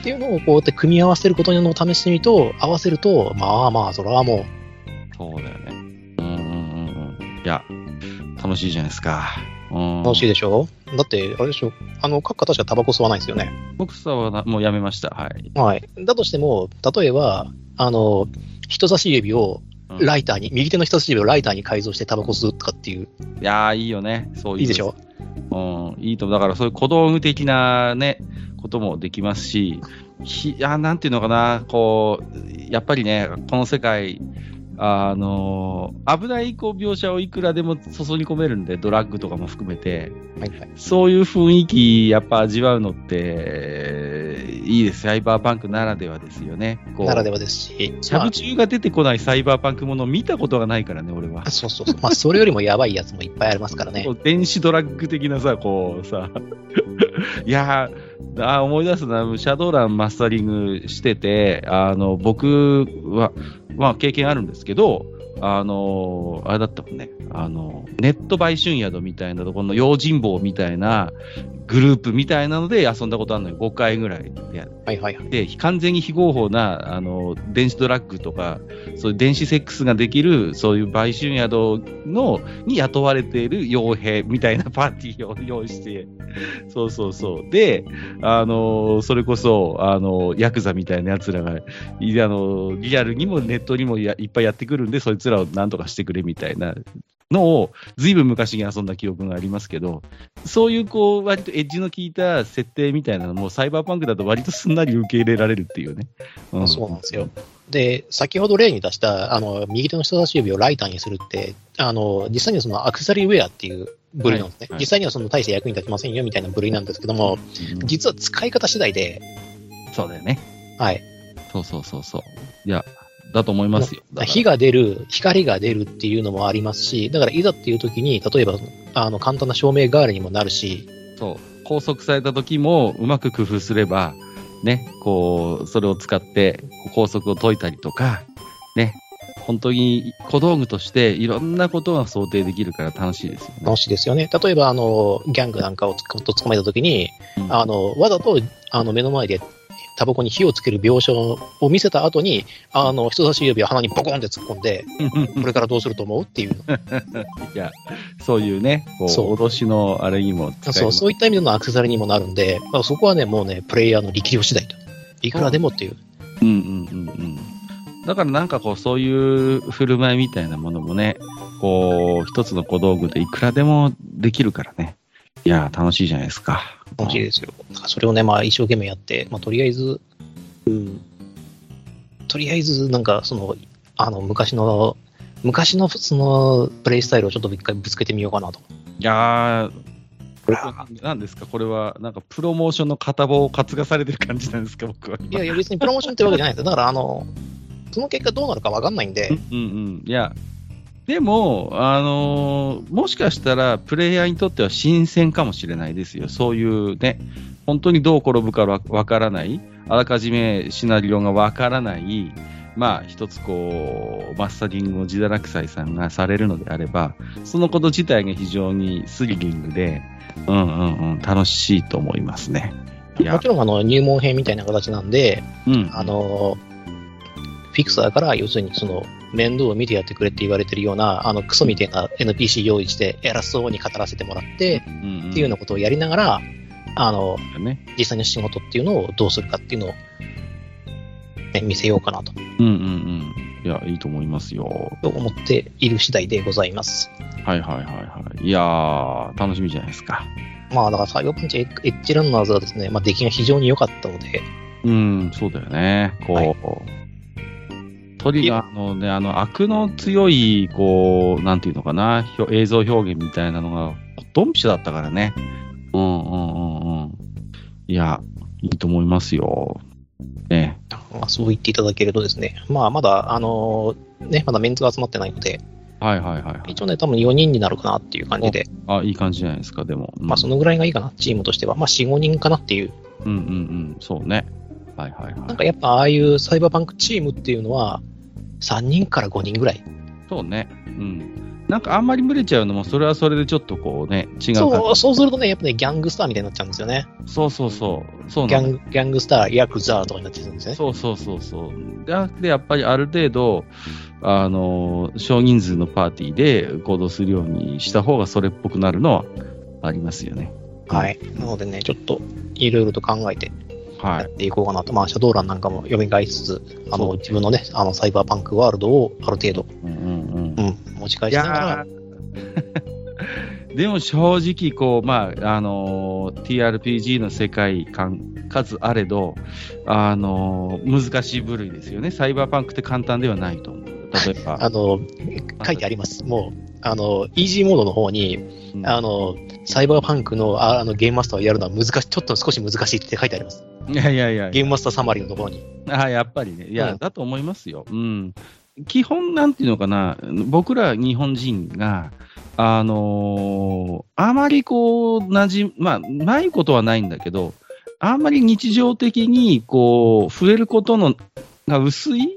っていうのをこうやって組み合わせることの試してみると、合わせると、まあまあ、それはもう、うん。そうだよね。うんうんうんうん。いや、楽しいじゃないですか。うん。楽しいでしょ？だって、あれでしょ？あの、各家確かタバコ吸わないですよね。僕さはなもうやめました。はい。はい。だとしても、例えば、あの、人差し指をうんライターに、右手の人差し指をライターに改造してタバコ吸うとかっていう、いやー、いいよね。そういう。いいでしょ？うん、いいと思う。だからそういう小道具的なね、こともできますし、ひいや、なんていうのかな、こう、やっぱりね、この世界、あの危ないこう描写をいくらでも注ぎ込めるんで、ドラッグとかも含めて、はいはい。そういう雰囲気、やっぱ味わうのって、いいです。サイバーパンクならではですよね。ならではですし、シャブ中が出てこないサイバーパンクものを見たことがないからね、俺はまあ、。そうそうそう。まあ、それよりもやばいやつもいっぱいありますからね 電子ドラッグ的なさ、こうさ、いやーあー思い出すな、シャドーランマスタリングしてて、あの僕は、まあ、経験あるんですけど、あのあれだったもんね、あのネット売春宿みたいなところの用心棒みたいなグループみたいなので遊んだことあるのよ、5回ぐらいで。はいはいはい。で、完全に非合法な、あの、電子ドラッグとか、そういう電子セックスができる、そういう売春宿の、に雇われている傭兵みたいなパーティーを 用意して、そうそうそう。で、あの、それこそ、あの、ヤクザみたいな奴らが、いあの、リアルにもネットにもやいっぱいやってくるんで、そいつらをなんとかしてくれみたいなのを、ずいぶん昔に遊んだ記憶がありますけど、そういうこう、割とエッジの効いた設定みたいなのも、サイバーパンクだと割とすんなり受け入れられるっていうね。うんそうなんですよ。で、先ほど例に出した、あの、右手の人差し指をライターにするって、あの、実際にはそのアクセサリーウェアっていう部類なんですね。はいはい実際にはその大して役に立ちませんよみたいな部類なんですけども、うん実は使い方次第で、そうだよね。はい。そうそうそうそう。いや、だと思いますよ。火が出る、光が出るっていうのもありますし、だからいざっていう時に、例えば、あの、簡単な照明代わりにもなるし、そう。拘束された時もうまく工夫すれば、ね、こう、それを使って拘束を解いたりとか、ね、本当に小道具としていろんなことが想定できるから楽しいですよね。楽しいですよね。例えば、あの、ギャングなんかをと捕まえた時に、うんあの、わざと、あの、目の前で、タバコに火をつける描写を見せた後に、あの、人差し指を鼻にボコンって突っ込んで、これからどうすると思うっていうの。いや、そういうね、こう、そう脅しのあれにもそう、そういった意味でのアクセサリーにもなるんで、まあそこはね、もうね、プレイヤーの力量次第と。いくらでもっていう。うんうんうんうん。だからなんかこう、そういう振る舞いみたいなものもね、こう、一つの小道具でいくらでもできるからね。いや、楽しいじゃないですか。楽しいですよ。だからそれをね、まあ一生懸命やって、まあとりあえず、うん、とりあえずなんかその、あの、昔の、昔のそのプレイスタイルをちょっと一回ぶつけてみようかなと。いやー、これですか？これは、なんかプロモーションの片棒を担がされてる感じなんですか？僕は。いやいや、別にプロモーションってわけじゃないですよ。だから、あの、その結果どうなるかわかんないんで、うんうん。いや、でも、あのーもしかしたら、プレイヤーにとっては新鮮かもしれないですよ。そういうね、本当にどう転ぶかわわからない、あらかじめシナリオがわからない、まあ、一つこう、マスタリングを自堕落斎さんがされるのであれば、そのこと自体が非常にスリリングで、うんうんうん、楽しいと思いますね。もち、ろんあの入門編みたいな形なんで、うん。あの、フィクサーから要するにその面倒を見てやってくれって言われてるような、あのクソみたいな NPC 用意して偉そうに語らせてもらって、うんうんっていうようなことをやりながら、あの、ね。実際の仕事っていうのをどうするかっていうのを、ね、見せようかなとうんうんうん。いや、いいと思いますよ。思っている次第でございます。はいはいはいはい。いやー、楽しみじゃないですか。まあだからサイバーパンチエッジランナーズはですね、まあ出来が非常に良かったので、うん、そうだよね。こう、はいトリガーのね、あの、悪の強い、こう、なんていうのかな、映像表現みたいなのが、ドンピシャだったからね。うんうんうんうん。いや、いいと思いますよ。ね。まあ、そう言っていただけるとですね、まあ、まだ、あのーね、まだメンツが集まってないので、はいはいはい、はい。一応ね、多分4人になるかなっていう感じで、あ、いい感じじゃないですか、でも。うんまあ、そのぐらいがいいかな、チームとしては。まあ、4、5人かなっていう。うんうんうん、そうね。はいはいはい。なんかやっぱ、ああいうサイバーパンクチームっていうのは、3人から5人ぐらい。そうね。うん。なんかあんまり群れちゃうのも、それはそれでちょっとこうね、違う感そう、そうするとね、やっぱね、ギャングスターみたいになっちゃうんですよね。じ。そうそうそう。そうギャンギャングスター、ヤクザーとかになってるんですね。そうそうそうそう。で、でやっぱりある程度、あの、少人数のパーティーで行動するようにした方がそれっぽくなるのはありますよね。はい。なのでね、ちょっと、いろいろと考えてやはい。っていこうかなと。まあ、シャドウランなんかも読み返しつつ、あの、自分のね、あの、サイバーパンクワールドをある程度、うんうんうん。うん、持ち返いしながら でも正直、こう、まあ、あのー TRPG の世界観、数あれど、あのー難しい部類ですよね。サイバーパンクって簡単ではないと思う。例えば。あの、書いてあります。もう、あの、イージーモードの方に、うんあの、サイバーパンクのああのゲームマスターをやるのは難しい、ちょっと少し難しいって書いてあります。いやいやいやゲームマスターサマリーのところに。あやっぱりね。いや、うんだと思いますよ。うん。基本、なんていうのかな、僕ら日本人が、あのーあまりこう、馴染まあ、ないことはないんだけど、あんまり日常的に、こう、触れることのが薄い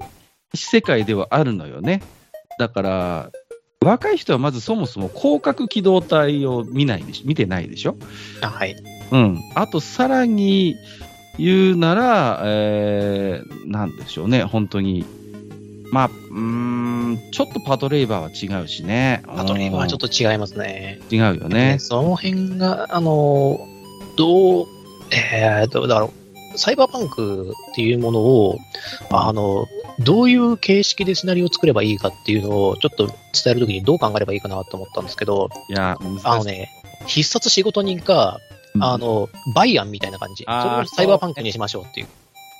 世界ではあるのよね。だから、若い人はまずそもそも広角機動隊を見ないでし見てないでしょ？あ、はい。うん。あと、さらに言うなら、えー、なんでしょうね、本当に。まあ、うーん、ちょっとパトレイバーは違うしね。パトレーバーはちょっとと違いますね。違うよね。その辺が、あの、どう、えーと、だから、サイバーパンクっていうものを、あの、どういう形式でシナリオを作ればいいかっていうのを、ちょっと伝えるときにどう考えればいいかなと思ったんですけど、いや。あのね、必殺仕事人か、うんあの、バイアンみたいな感じ。それをサイバーパンクにしましょうっていう。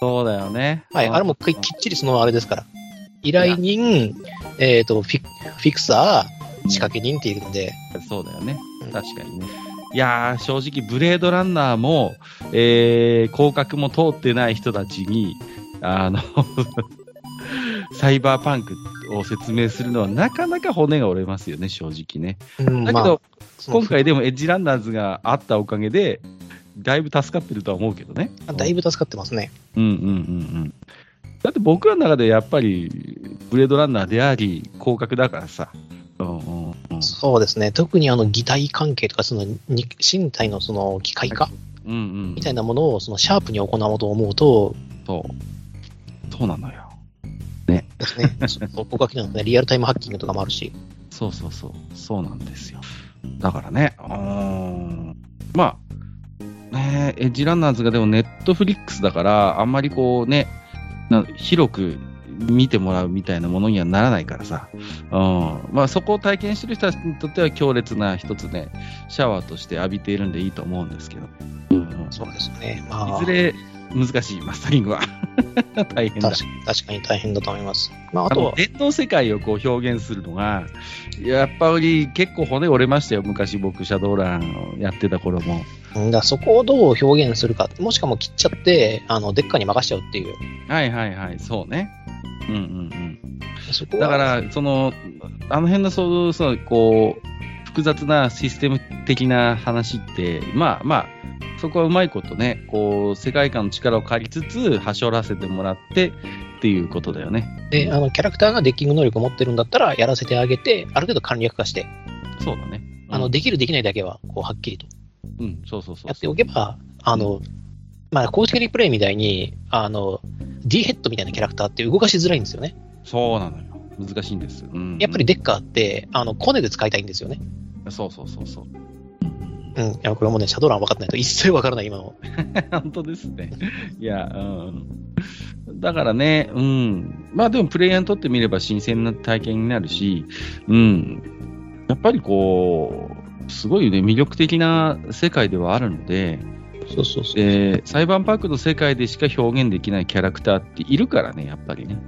そうだよね。はい、うんあれもききっちりそのあれですから。依頼人、えっ、とフィ、フィクサー、仕掛け人っているんで、そうだよねうん。確かにね。いやー、正直、ブレードランナーも、えー、広角も通ってない人たちに、あの、サイバーパンクを説明するのはなかなか骨が折れますよね、正直ね。うんだけど、今回でもエッジランナーズがあったおかげで、だいぶ助かってるとは思うけどね。だいぶ助かってますね。うんうんうんうん。だって僕らの中でやっぱり、ブレードランナーであり、広角だからさ。うんうんうん。そうですね。特にあの、擬態関係とか、その、に身体のその、機械化うんうん。みたいなものを、その、シャープに行おうと思うと、そう。そうなのよ。ですね、僕が聞いたのはね、リアルタイムハッキングとかもあるし、そうそうそう。そうなんですよ。だからね、うーん。まあ、ねエッジランナーズがでもネットフリックスだから、あんまりこうね、な広く見てもらうみたいなものにはならないからさ。うん。まあそこを体験してる人たちにとっては強烈な一つね、シャワーとして浴びているんでいいと思うんですけど。うんうん。そうですよね。まあ、いずれ難しい、マスタリングは。大変だ。確確かに大変だと思います。まあ、ああとは、と電脳世界をこう表現するのが、やっぱり結構骨折れましたよ、昔僕、シャドーランをやってた頃も。うんだそこをどう表現するか、もしかも切っちゃって、あの、デッカに任しちゃうっていう。はいはいはい、そうね。うんうんうん。だから、その、あの辺のそう、そう、こう、複雑なシステム的な話って、まあまあ、そこはうまいことね、こう、世界観の力を借りつつ、はしょらせてもらってっていうことだよね。で、あの、キャラクターがデッキング能力を持ってるんだったら、やらせてあげて、ある程度簡略化して、そうだね。あの、うんできるできないだけは、こう、はっきりとうん、そうそうそうやっておけば、あの、まあ、公式リプレイみたいに、あの、D ヘッドみたいなキャラクターって動かしづらいんですよね。そうなのよ。難しいんです。うん、やっぱりデッカーって、あの、コネで使いたいんですよね。そうそうそうそう。うん。いや、これもね、シャドーラン分かってないと一切分からない、今の。本当ですね。いや、うん。だからね、うん。まあでもプレイヤーにとってみれば新鮮な体験になるし、うん。やっぱりこう、すごいね、魅力的な世界ではあるので、そうそうそう。で、サイバーパンクの世界でしか表現できないキャラクターっているからね、やっぱりね。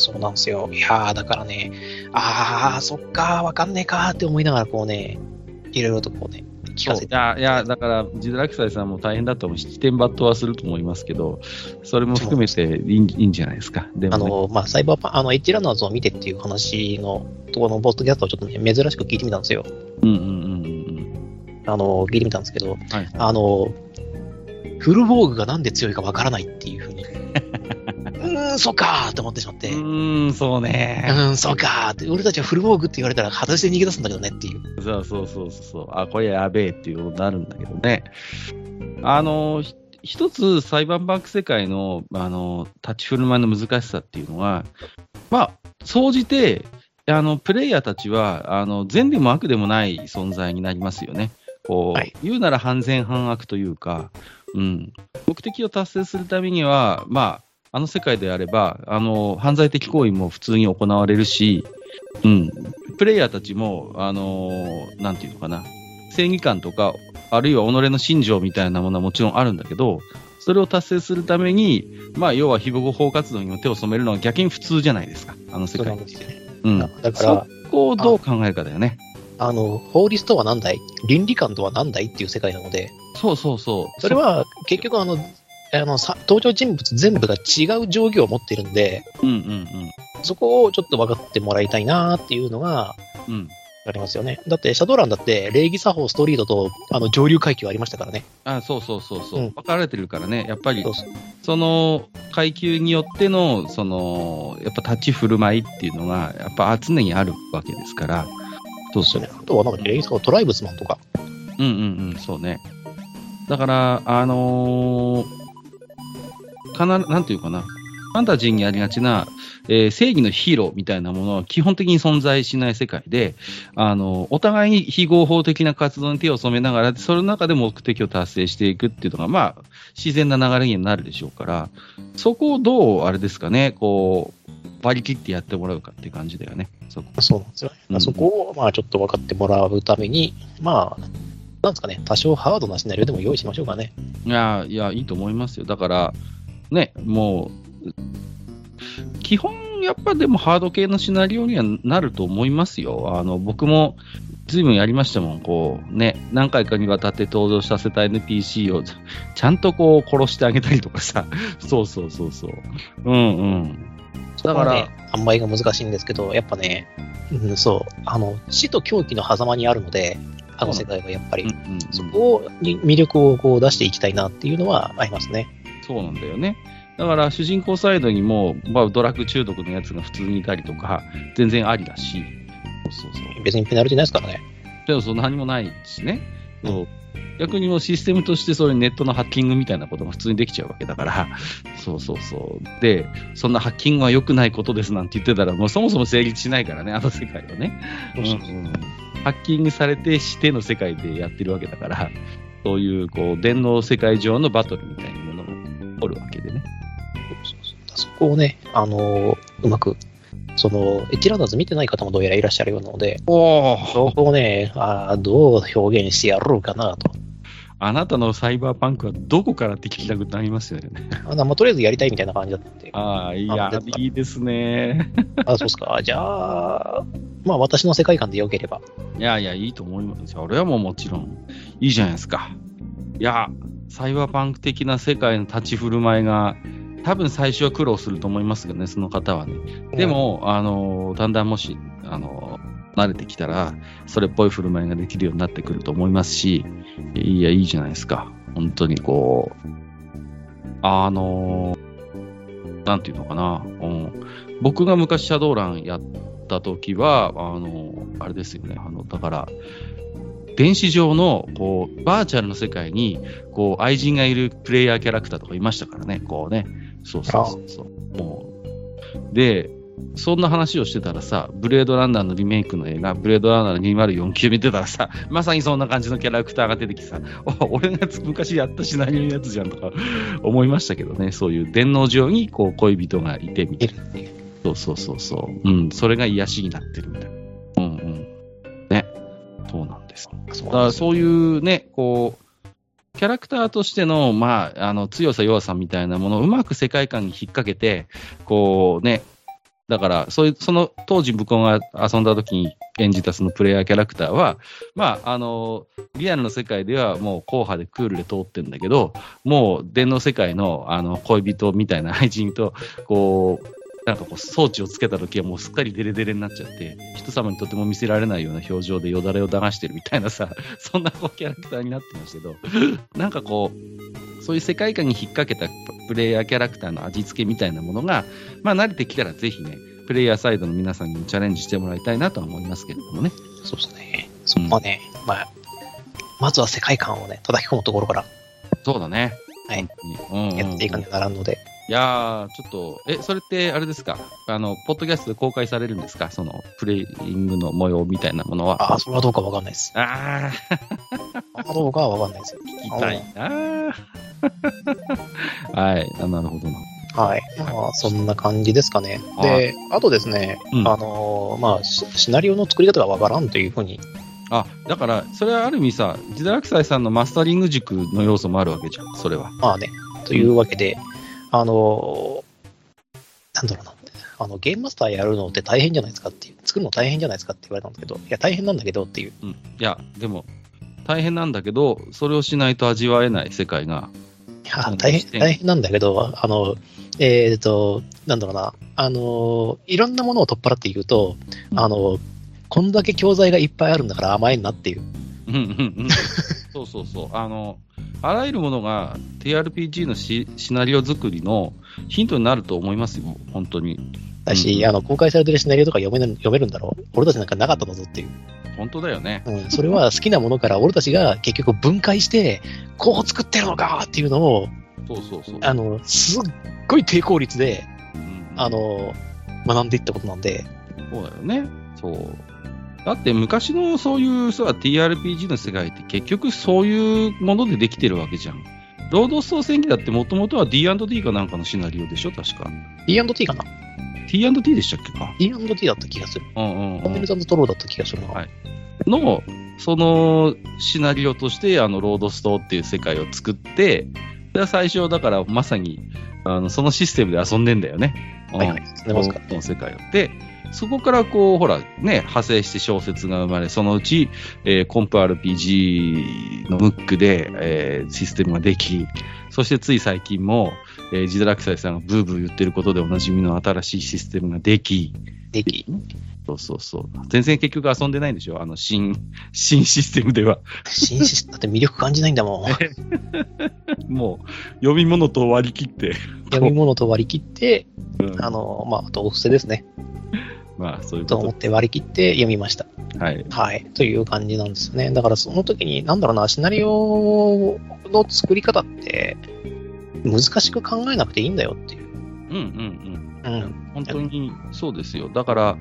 そうなんですよ。いやー、だからね、あー、そっかー、わかんねえかーって思いながら、こうね、いろいろとこうね、聞かせて。いや、いや、だから、ジドラキサイさんも大変だと思う。七点抜刀はすると思いますけど、それも含めていいんいいんじゃないですか。でも、ね、あの、まあ、サイバーパン、あの、エッジランナーズを見てっていう話のところのボットキャストをちょっと、ね、珍しく聞いてみたんですよ。うんうんうんうんあの、聞いてみたんですけど、うん。はい。あの、フルボーグがなんで強いかわからないっていうふうに、うーん、そうかーって思ってしまって、ううーん、そうね。ーん、そうかーって、俺たちはフルボーグって言われたら裸足で逃げ出すんだけどねっていう。そうそうそうそう。あ、これやべえっていうことになるんだけどね。あの、ひ一つサイバーバンク世界の、あの、立ち振る舞いの難しさっていうのは、まあ、総じて、あの、プレイヤーたちは、あの、善でも悪でもない存在になりますよね。こう、はい言うなら半善半悪というか、うん。目的を達成するためには、まあ、あの世界であれば、あの、犯罪的行為も普通に行われるし、うん。プレイヤーたちも、あのーなんていうのかな、正義感とか、あるいは己の信条みたいなものはもちろんあるんだけど、それを達成するために、まあ、要は非合法活動にも手を染めるのは逆に普通じゃないですか、あの世界。うん。だから、そこをどう考えるかだよね。あの、法律とは何だい？倫理観とは何だい？っていう世界なので、そうそうそう。それは結局あの、あの、さ登場人物全部が違う定規を持っているんで、うんうんそこをちょっと分かってもらいたいなっていうのがうん。うん。ありますよね。だって、シャドーランだって、礼儀作法ストリートと、あの、上流階級ありましたからね。あそうそうそうそう、うん分かれてるからね、やっぱりその階級によっての、そのやっぱ立ち振る舞いっていうのが、やっぱ常にあるわけですから、そうそう。あとは、なんか、礼儀作法トライブスマンとか。うんうんうん、そうね。だから、あのーかな、なんていうかな、ファンタジーにありがちな、えー正義のヒーローみたいなものは基本的に存在しない世界で、あのお互いに非合法的な活動に手を染めながら、その中で目的を達成していくっていうのが、まあ、自然な流れになるでしょうから、そこをどう、あれですかね、こう、割り切ってやってもらうかって感じだよね、そこ。そうなんですよね。うんそこを、まあ、ちょっと分かってもらうために、まあ、なんですかね、多少ハードなシナリオでも用意しましょうかね。いや、いや、いいと思いますよ。だから、ね、もう、基本、やっぱでもハード系のシナリオにはなると思いますよ。あの、僕も、ずいぶんやりましたもん、こう、ね、何回かにわたって登場させた NPC を、ちゃんとこう、殺してあげたりとかさ、そうそうそうそう。うんうん。だから、ね、塩梅が難しいんですけど、やっぱね、うん、そう、あの、死と狂気の狭間にあるので、あの世界はやっぱり、うんうんうんそこに魅力をこう出していきたいなっていうのはありますね。そうなんだよね。だから主人公サイドにも、まあ、ドラッグ中毒のやつが普通にいたりとか、全然ありだし、そうそうそう。別にペナルティないですからね。でもそう何もないしね。そう逆にもうシステムとしてそういうネットのハッキングみたいなことが普通にできちゃうわけだから、そうそうそう。で、そんなハッキングは良くないことですなんて言ってたら、もうそもそも成立しないからね、あの世界はね。うんうんハッキングされてしての世界でやってるわけだから、そういう、こう、電脳世界上のバトルみたいなものが起こるわけでね。そこをね、あのうまく、その、エッジランナーズ見てない方もどうやらいらっしゃるようなので、おそこをね、あーどう表現してやろうかなと。あなたのサイバーパンクはどこからって聞きたくなりますよね。あまあ、とりあえずやりたいみたいな感じだって。ああ、いやいいですね。あ、そうっすか。じゃあ、まあ私の世界観でよければ。いやいや、いいと思いますよ。俺はもうもちろん、いいじゃないですか。いや、サイバーパンク的な世界の立ち振る舞いが、多分最初は苦労すると思いますけどね、その方はね。でも、あの、だんだんもし、あの、慣れてきたら、それっぽい振る舞いができるようになってくると思いますし、いや、いいじゃないですか。本当にこう、あの、なんていうのかな。うん、僕が昔シャドーランやった時は、あの、あれですよね。あの、だから、電子上の、こう、バーチャルの世界に、こう、愛人がいるプレイヤーキャラクターとかいましたからね、こうね。そうそうそうそう。もう。で、そんな話をしてたらさ、ブレードランナーのリメイクの映画、ブレードランナー2049見てたらさ、まさにそんな感じのキャラクターが出てきてさ、お俺が昔やったシナリオのやつじゃんとか 思いましたけどね、そういう電脳上にこう恋人がいてみたいな。そうそうそうそう。うん、それが癒しになってるみたいな。うんうん。ね。そうなんです。そうだからそういうね、こう、キャラクターとしての、まあ、あの、強さ弱さみたいなものをうまく世界観に引っ掛けて、こうね、だから、そういう、その当時僕が遊んだ時に演じたそのプレイヤーキャラクターは、まあ、あの、リアルの世界ではもう硬派でクールで通ってるんだけど、もう電脳世界のあの恋人みたいな愛人と、こう、なんかこう装置をつけた時はもうすっかりデレデレになっちゃって、人様にとても見せられないような表情でよだれを流してるみたいなさ、そんなこうキャラクターになってましたけど、なんかこう、そういう世界観に引っ掛けたプレイヤーキャラクターの味付けみたいなものが、まあ慣れてきたらぜひね、プレイヤーサイドの皆さんにもチャレンジしてもらいたいなとは思いますけれどもね。そうですね。そこはね、まあ、まずは世界観をね、叩き込むところからそうだね。はいうんうん、やっていかなきゃならんので、いやー、ちょっと、え、それってあれですか？あの、ポッドキャストで公開されるんですか？その、プレイングの模様みたいなものは。ああ、それはどうかわかんないです。ああどうかはわかんないです聞きたいなーはい、あなるほどな。はい。まあ、そんな感じですかね。はで、あとですね、うんあのーまあシ、シナリオの作り方がわからんというふうに、あ、だから、それはある意味さ、ジダラクサイさんのマスタリング軸の要素もあるわけじゃん、それは。まあね、というわけで、あのーなんだろうな、あの、ゲームマスターやるのって大変じゃないですかっていう、作るの大変じゃないですかって言われたんだけど、いや、大変なんだけどっていう、うん。いや、でも、大変なんだけど、それをしないと味わえない世界が。いやうん大変、大変なんだけど、あの、えっ、と、なんだろうな、あの、いろんなものを取っ払っていくと、あの、こんだけ教材がいっぱいあるんだから甘えんなっていう。うんうんうん。そうそうそう。あの、あらゆるものが TRPG のシシナリオ作りのヒントになると思いますよ、本当に。だし、うんあの、公開されてるシナリオとか読める読めるんだろう俺たちなんかなかったんだぞっていう。本当だよね。うん、それは好きなものから俺たちが結局分解して、こう作ってるのかっていうのを、そうそうそう。あの、すっごい低効率で、うんあの、学んでいったことなんで、そうだよね。そう。だって昔のそういうさ、TRPG の世界って結局そういうものでできてるわけじゃん。ロードストー戦記だってもともとは D&D かなんかのシナリオでしょ？確か。D&T かな？T&D でしたっけか ?D&T だった気がする。うんうん、うんコンビニ。ザンドトローだった気がするな。はいの、そのシナリオとして、あの、ロードストーっていう世界を作って、で最初、だからまさに、あの、そのシステムで遊んんでんだよね。はいはい。出ますかこの世界を。で、そこからこう、ほら、ね、派生して小説が生まれ、そのうち、えーコンプ RPG のムックで、えーシステムができ、そしてつい最近も、えージダラクサイさんがブーブー言ってることでおなじみの新しいシステムができ、でき、そうそうそう。全然結局遊んでないんでしょ？あの、新、新システムでは。新システムだって魅力感じないんだもん。もう、読み物と割り切って。読み物と割り切って、うんあの、まあ、あとお布施ですね。まあ、そういうこと思って割り切って読みました。と。はい。はい。という感じなんですね。だからその時に、なんだろうな、シナリオの作り方って、難しく考えなくていいんだよっていう。うんうんうん。うん。本当にそうですよ。だから、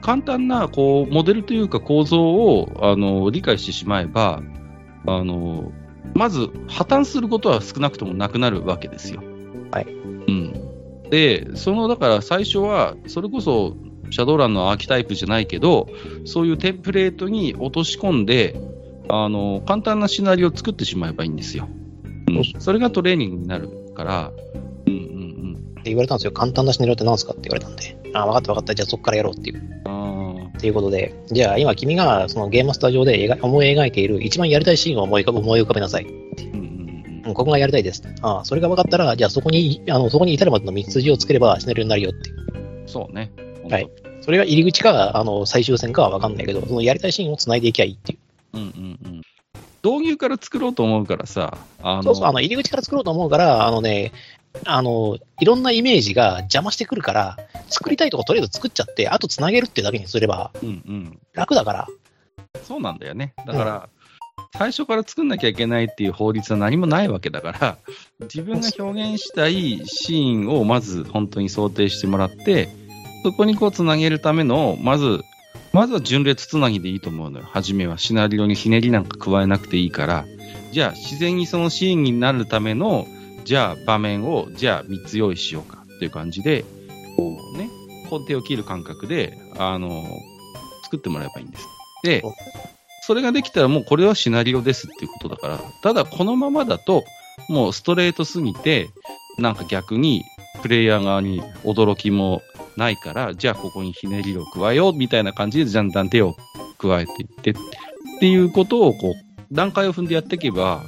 簡単な、こう、モデルというか構造を、あの、理解してしまえば、あの、まず、破綻することは少なくともなくなるわけですよ。はい。うん。で、その、だから最初は、それこそ、シャドーランのアーキタイプじゃないけど、そういうテンプレートに落とし込んで、あの、簡単なシナリオを作ってしまえばいいんですよ。うん。それがトレーニングになるから、言われたんですよ。簡単なシナリオって何すかって言われたんで。あ、分かった分かった。じゃあそこからやろうっていう。ああ。っていうことで、じゃあ今君がそのゲームマスター上で描思い描いている一番やりたいシーンを思い浮かべなさい。うんうんうんうんここがやりたいです。あそれが分かったら、じゃあそこに、あの、そこに至るまでの道筋をつければシナリオになるよっていう。そうね。はいそれが入り口か、あの、最終戦かは分かんないけど、そのやりたいシーンを繋いでいきゃいいっていう。うんうんうん。導入から作ろうと思うからさ、あの、そうそう、あの、入り口から作ろうと思うから、あのね、あの、いろんなイメージが邪魔してくるから、作りたいとことりあえず作っちゃって、あと繋げるってだけにすればうんうん。楽だから。そうなんだよね。だから、最初から作んなきゃいけないっていう法律は何もないわけだから、自分が表現したいシーンをまず本当に想定してもらって、そこにこうつなげるための、まず、まずは順列つなぎでいいと思うのよ。初めはシナリオにひねりなんか加えなくていいから、じゃあ自然にそのシーンになるための、じゃあ場面を、じゃあ3つ用意しようかっていう感じで、こうね、根底を切る感覚で、あの、作ってもらえばいいんです。で、それができたらもうこれはシナリオですっていうことだから、ただこのままだと、もうストレートすぎて、なんか逆にプレイヤー側に驚きもないから、じゃあここにひねりを加えようみたいな感じでだんだん手を加えていってっていうことをこう、段階を踏んでやっていけば、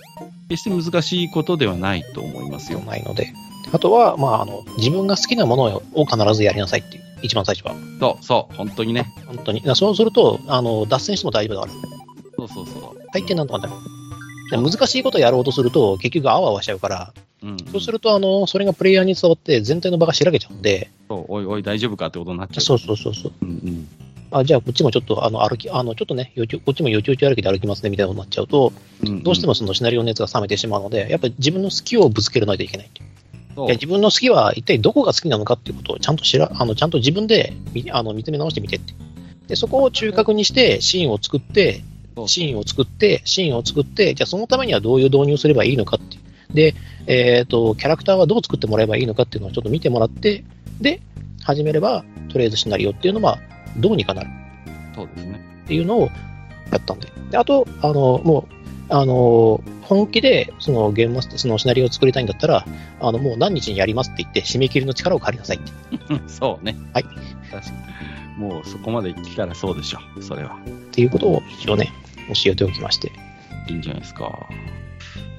決して難しいことではないと思いますよ。ないので。あとは、まあ、あの、自分が好きなものを必ずやりなさいっていう、一番最初は。そう、そう、本当にね。本当に。そうすると、あの、脱線しても大丈夫だから。そうそうそう。大抵なんとかなる。で難しいことをやろうとすると、結局あわあわしちゃうから、うん、そうすると、あの、それがプレイヤーに伝わって全体の場がしらけちゃうんで、そうおいおい大丈夫かってことになっちゃう。そうそうそうそう。うんうん。あ、じゃあこっちもちょっと、あの、歩き、あの、ちょっとね、こっちもよちよち歩きで歩きますね、みたいなことになっちゃうと、うんうんどうしてもそのシナリオの熱が冷めてしまうので、やっぱり自分の好きをぶつけないといけない。いや自分の好きは一体どこが好きなのかっていうことをちゃんと知ら、あの、ちゃんと自分でみあの見つめ直してみてって。で、そこを中核にしてシーンを作って、シーンを作って、シーンを作って、じゃあそのためにはどういう導入をすればいいのかって。で、えっ、と、キャラクターはどう作ってもらえばいいのかっていうのをちょっと見てもらって、で、始めれば、とりあえずシナリオっていうのは、どうにかなるそうですね。っていうのをやったんで。であと、あの、もう、あの、本気で、そのゲームマスター、そのシナリオを作りたいんだったら、あの、もう何日にやりますって言って、締め切りの力を借りなさいって。そうね。はい。確かに。もうそこまで来たらそうでしょ。それは。っていうことを一応ね、教えておきまして。いいんじゃないですか。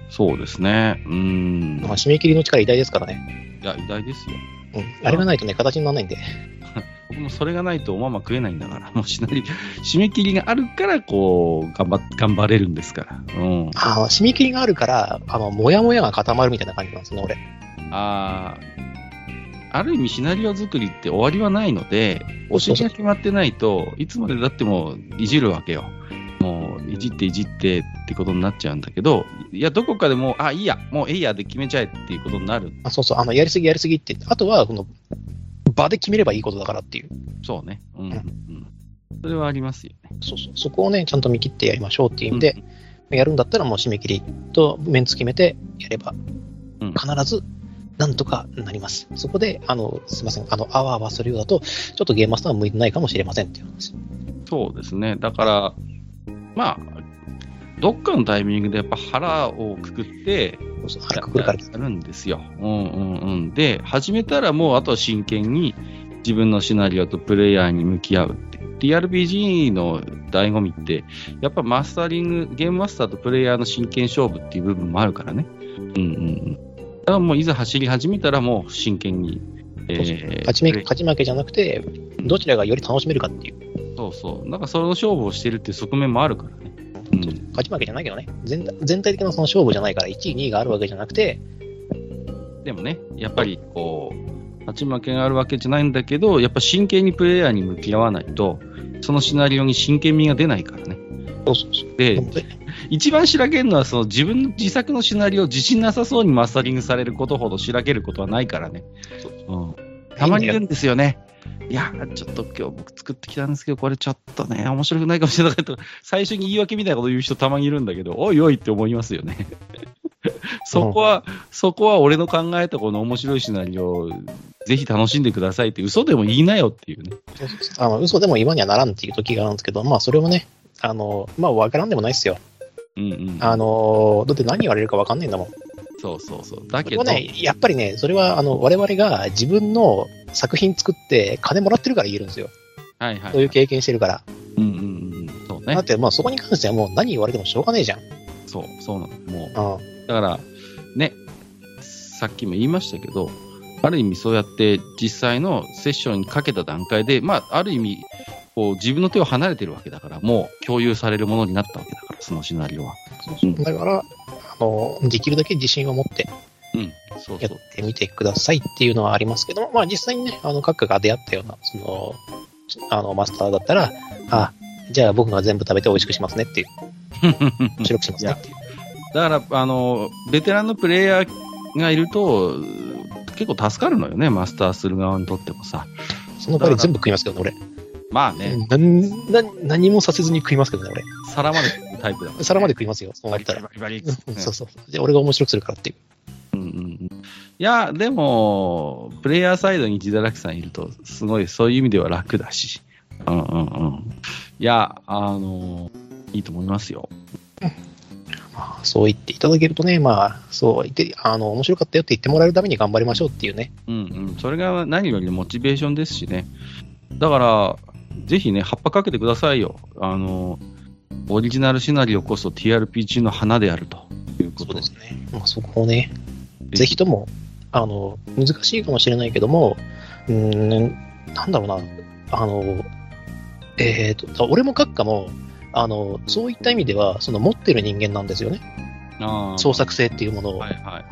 そうですね。うーん。まあ、締め切りの力偉大ですからね。いや、偉大ですよ。うん。あれがないとね、形にならないんで。僕もそれがないとおまま食えないんだから、もうシナリ締め切りがあるから、こう、頑張っ、頑張れるんですから。うん。あの、締め切りがあるから、あの、もやもやが固まるみたいな感じなんですね、俺。あーある意味シナリオ作りって終わりはないので、お尻が決まってないといつまでだってもいじるわけよ。もう、いじっていじってってことになっちゃうんだけど、いや、どこかでもう、あ、いいや、もうえいやで決めちゃえっていうことになる。あそうそう、あの、やりすぎやりすぎって。あとは、この、場で決めればいいことだからっていう。そうね。うん。うんうん。それはありますよね。そうそう。そこをね、ちゃんと見切ってやりましょうっていう意味で、やるんだったらもう締め切りとメンツ決めてやれば、うん必ず、なんとかなります。そこで、あの、すいません、あの、あわあわするようだと、ちょっとゲームマスターは向いてないかもしれませんっていう話。そうですね。だから、まあ、どっかのタイミングでやっぱ腹をくくって、腹くくるから。やるんですよ。うんうんうん。で、始めたらもうあとは真剣に自分のシナリオとプレイヤーに向き合うって。TRPG の醍醐味って、やっぱマスタリング、ゲームマスターとプレイヤーの真剣勝負っていう部分もあるからね。うんうんうん。だからもういざ走り始めたらもう真剣に。えー勝ち勝ち負けじゃなくて、どちらがより楽しめるかっていう。そうそう。なんかその勝負をしてるっていう側面もあるからね。うん。勝ち負けじゃないけどね。全体全体的なその勝負じゃないから、1位、2位があるわけじゃなくて、でもね、やっぱりこう、勝ち負けがあるわけじゃないんだけど、やっぱ真剣にプレイヤーに向き合わないと、そのシナリオに真剣味が出ないからね。そうそうそう。で一番しらけるのは、その自分の自作のシナリオを自信なさそうにマスタリングされることほどしらけることはないからね。うん、たまにいるんですよね。いや、ちょっと今日僕作ってきたんですけど、これちょっとね、面白くないかもしれないとか、最初に言い訳みたいなこと言う人たまにいるんだけど、おいおいって思いますよね。そこは、そこは俺の考えたこの面白いシナリオをぜひ楽しんでくださいって嘘でも言いなよっていうね。あの嘘でも今にはならんっていう時があるんですけど、まあそれもね、あの、まあわからんでもないっすよ。うんうん。あの、だって何言われるかわかんないんだもん。そうそうそう。だけど、ね、やっぱりね、それはあの我々が自分の作品作って金もらってるから言えるんですよ。はいはい。そういう経験してるから。うんうんうん。そうねだっ。てまあそこに関してはもう何言われてもしょうがねえじゃん。そう、そうなの。もう、うん。だから、ね、さっきも言いましたけど、ある意味そうやって実際のセッションにかけた段階で、まあ、ある意味、こう自分の手を離れてるわけだから、もう共有されるものになったわけだから、そのシナリオは。うんだから、あの、できるだけ自信を持ってうん、そうやっ。てみてくださいっていうのはありますけど、まあ実際にね、あの、閣下が出会ったような、その、あの、マスターだったら、あ、じゃあ僕が全部食べて美味しくしますねっていう、面 白くしますねっていう。だから、あの、ベテランのプレイヤーがいると、結構助かるのよね、マスターする側にとってもさ。その代わり全部食いますけどね、俺。まあね、なんな何もさせずに食いますけどね、俺。皿まで食うタイプだから。皿まで食いますよ、そうなったら。バリバリバリねそうそう。で、俺が面白くするからっていう。うんうんうんいや、でも、プレイヤーサイドに自堕落さんいると、すごいそういう意味では楽だし。うんうんうん。いや、あの、いいと思いますよ。まあ、そう言っていただけるとね、まあ、そう言って、あの、面白かったよって言ってもらえるために頑張りましょうっていうね。うんうん。それが何よりのモチベーションですしね。だから、ぜひね、葉っぱかけてくださいよ。あの、オリジナルシナリオこそ TRPG の花であるということそうですね。まあ、そこをね、ぜひとも、あの、難しいかもしれないけども、うーん、なんだろうな、あの、えっ、と、俺も閣下も、あの、そういった意味では、その持ってる人間なんですよね。創作性っていうものを。はいはいはい。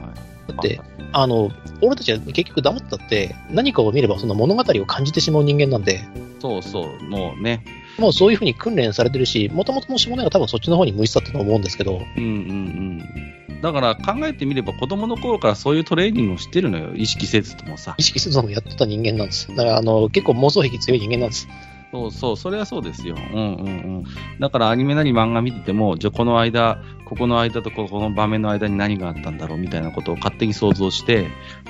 だって、あの、俺たちは結局黙ってたって、何かを見ればその物語を感じてしまう人間なんで、そうそう、もうね。もうそういうふうに訓練されてるし、もともとの下根が多分そっちの方に向いてたと思うんですけど、うんうんうん。だから考えてみれば子供の頃からそういうトレーニングをしてるのよ。意識せずともさ意。識せずともやってた人間なんです。だから、あの、結構妄想癖強い人間なんです。そうそう、それはそうですよ。うんうんうん。だからアニメなり漫画見てても、じゃあこの間、ここの間とここの場面の間に何があったんだろうみたいなことを勝手に想像して、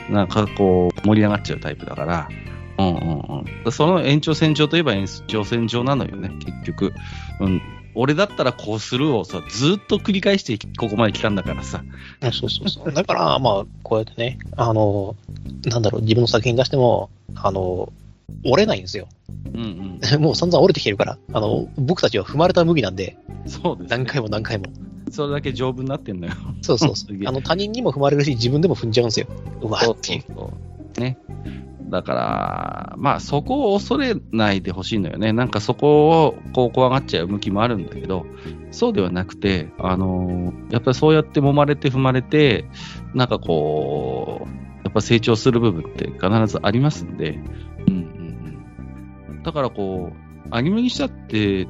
なんかこう盛り上がっちゃうタイプだから、うんうんうん。その延長線上といえば延長線上なのよね、結局。うん。俺だったらこうするをさ、ずっと繰り返してここまで来たんだからさ。そうそうそう。だから、まあ、こうやってね、あの、なんだろう、自分の作品出しても、あの、折れないんですよ。うんうん。もう散々折れてきてるから、あの、僕たちは踏まれた麦なんで、そうです、ね。何回も何回も。それだけ丈夫になってんのよ。そうそうそう。あの、他人にも踏まれるし、自分でも踏んじゃうんですよ。うわそうっていう。そうそう。ね。だから、まあそこを恐れないでほしいのよね。なんかそこをこう怖がっちゃう向きもあるんだけど、そうではなくて、あのーやっぱりそうやって揉まれて踏まれて、なんかこう、やっぱ成長する部分って必ずありますんで、うん。だからこう、アニメにしたって、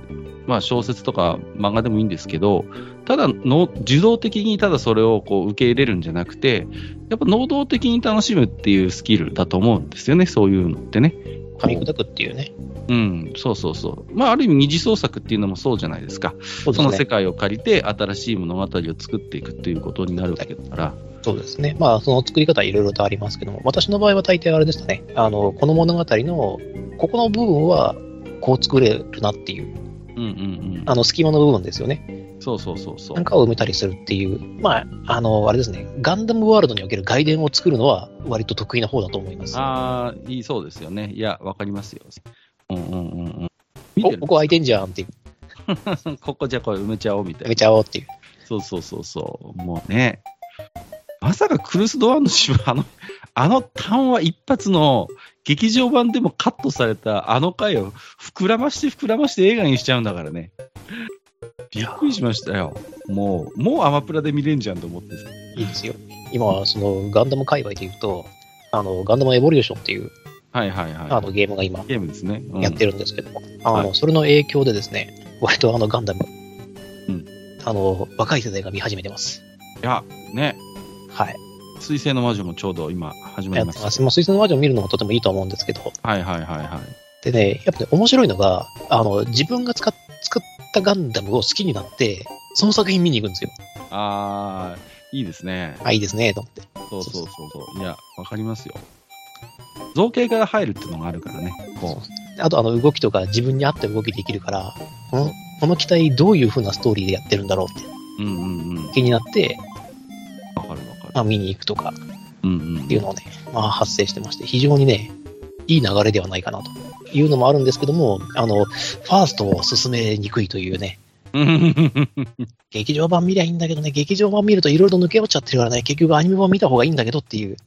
まあ小説とか漫画でもいいんですけど、ただの、受動的にただそれをこう受け入れるんじゃなくて、やっぱ能動的に楽しむっていうスキルだと思うんですよね、そういうのってね。噛み砕くっていうね。うん、そうそうそう。まあ、ある意味二次創作っていうのもそうじゃないですか。そね。その世界を借りて新しい物語を作っていくっていうことになるわけだから。そうですね。まあ、その作り方はいろいろとありますけども、私の場合は大抵あれですね。あの、この物語の、ここの部分は、こう作れるなっていう、うんうんうん。あの、隙間の部分ですよね。そうそうそうそうなん。かを埋めたりするっていう、まあ、あの、あれですね。ガンダムワールドにおける外伝を作るのは、割と得意な方だと思います。ああ、いいそうですよね。いや、わかりますよ。うんうんうんうん。見お、ここ空いてんじゃんっていう、ここじゃあこれ埋めちゃおうみたい埋めな。ちゃおうっていう。そうそうそうそう。もうね。まさかクルス・ドアンの島、あの、あの単話一発の劇場版でもカットされたあの回を膨らまして膨らまして映画にしちゃうんだからね。びっくりしましたよ。もう、もうアマプラで見れんじゃんと思ってさ。いいですよ。今は、その、ガンダム界隈で言うと、あの、ガンダムエボリューションっていう、はいはいはい。あの、ゲームが今、ゲームですね。うんやってるんですけども、あの、はいそれの影響でですね、割とあの、ガンダム、うんあの、若い世代が見始めてます。いや、ね。はい。水星の魔女もちょうど今始まりました。や水星の魔女を見るのもとてもいいと思うんですけど、はいはいはいはい。でね、やっぱね、面白いのが、あの、自分が使っ作ったガンダムを好きになって、その作品見に行くんですよ。あー、いいですね。あ、いいですね、と思って。そうそうそうそう。いや、わかりますよ。造形から入るっていうのがあるからね。こあと、あの、動きとか自分に合った動きできるから、このこの機体どういう風なストーリーでやってるんだろうってう。うんうんうん。気になって。まあ、見に行くとかうんうんっていうのをね、まあ、発生してまして、非常にね、いい流れではないかなというのもあるんですけども、あの、ファーストを進めにくいというね、うん。劇場版見りゃいいんだけどね、劇場版見るといろいろと抜け落ちちゃってるからね、結局アニメ版見た方がいいんだけどっていう、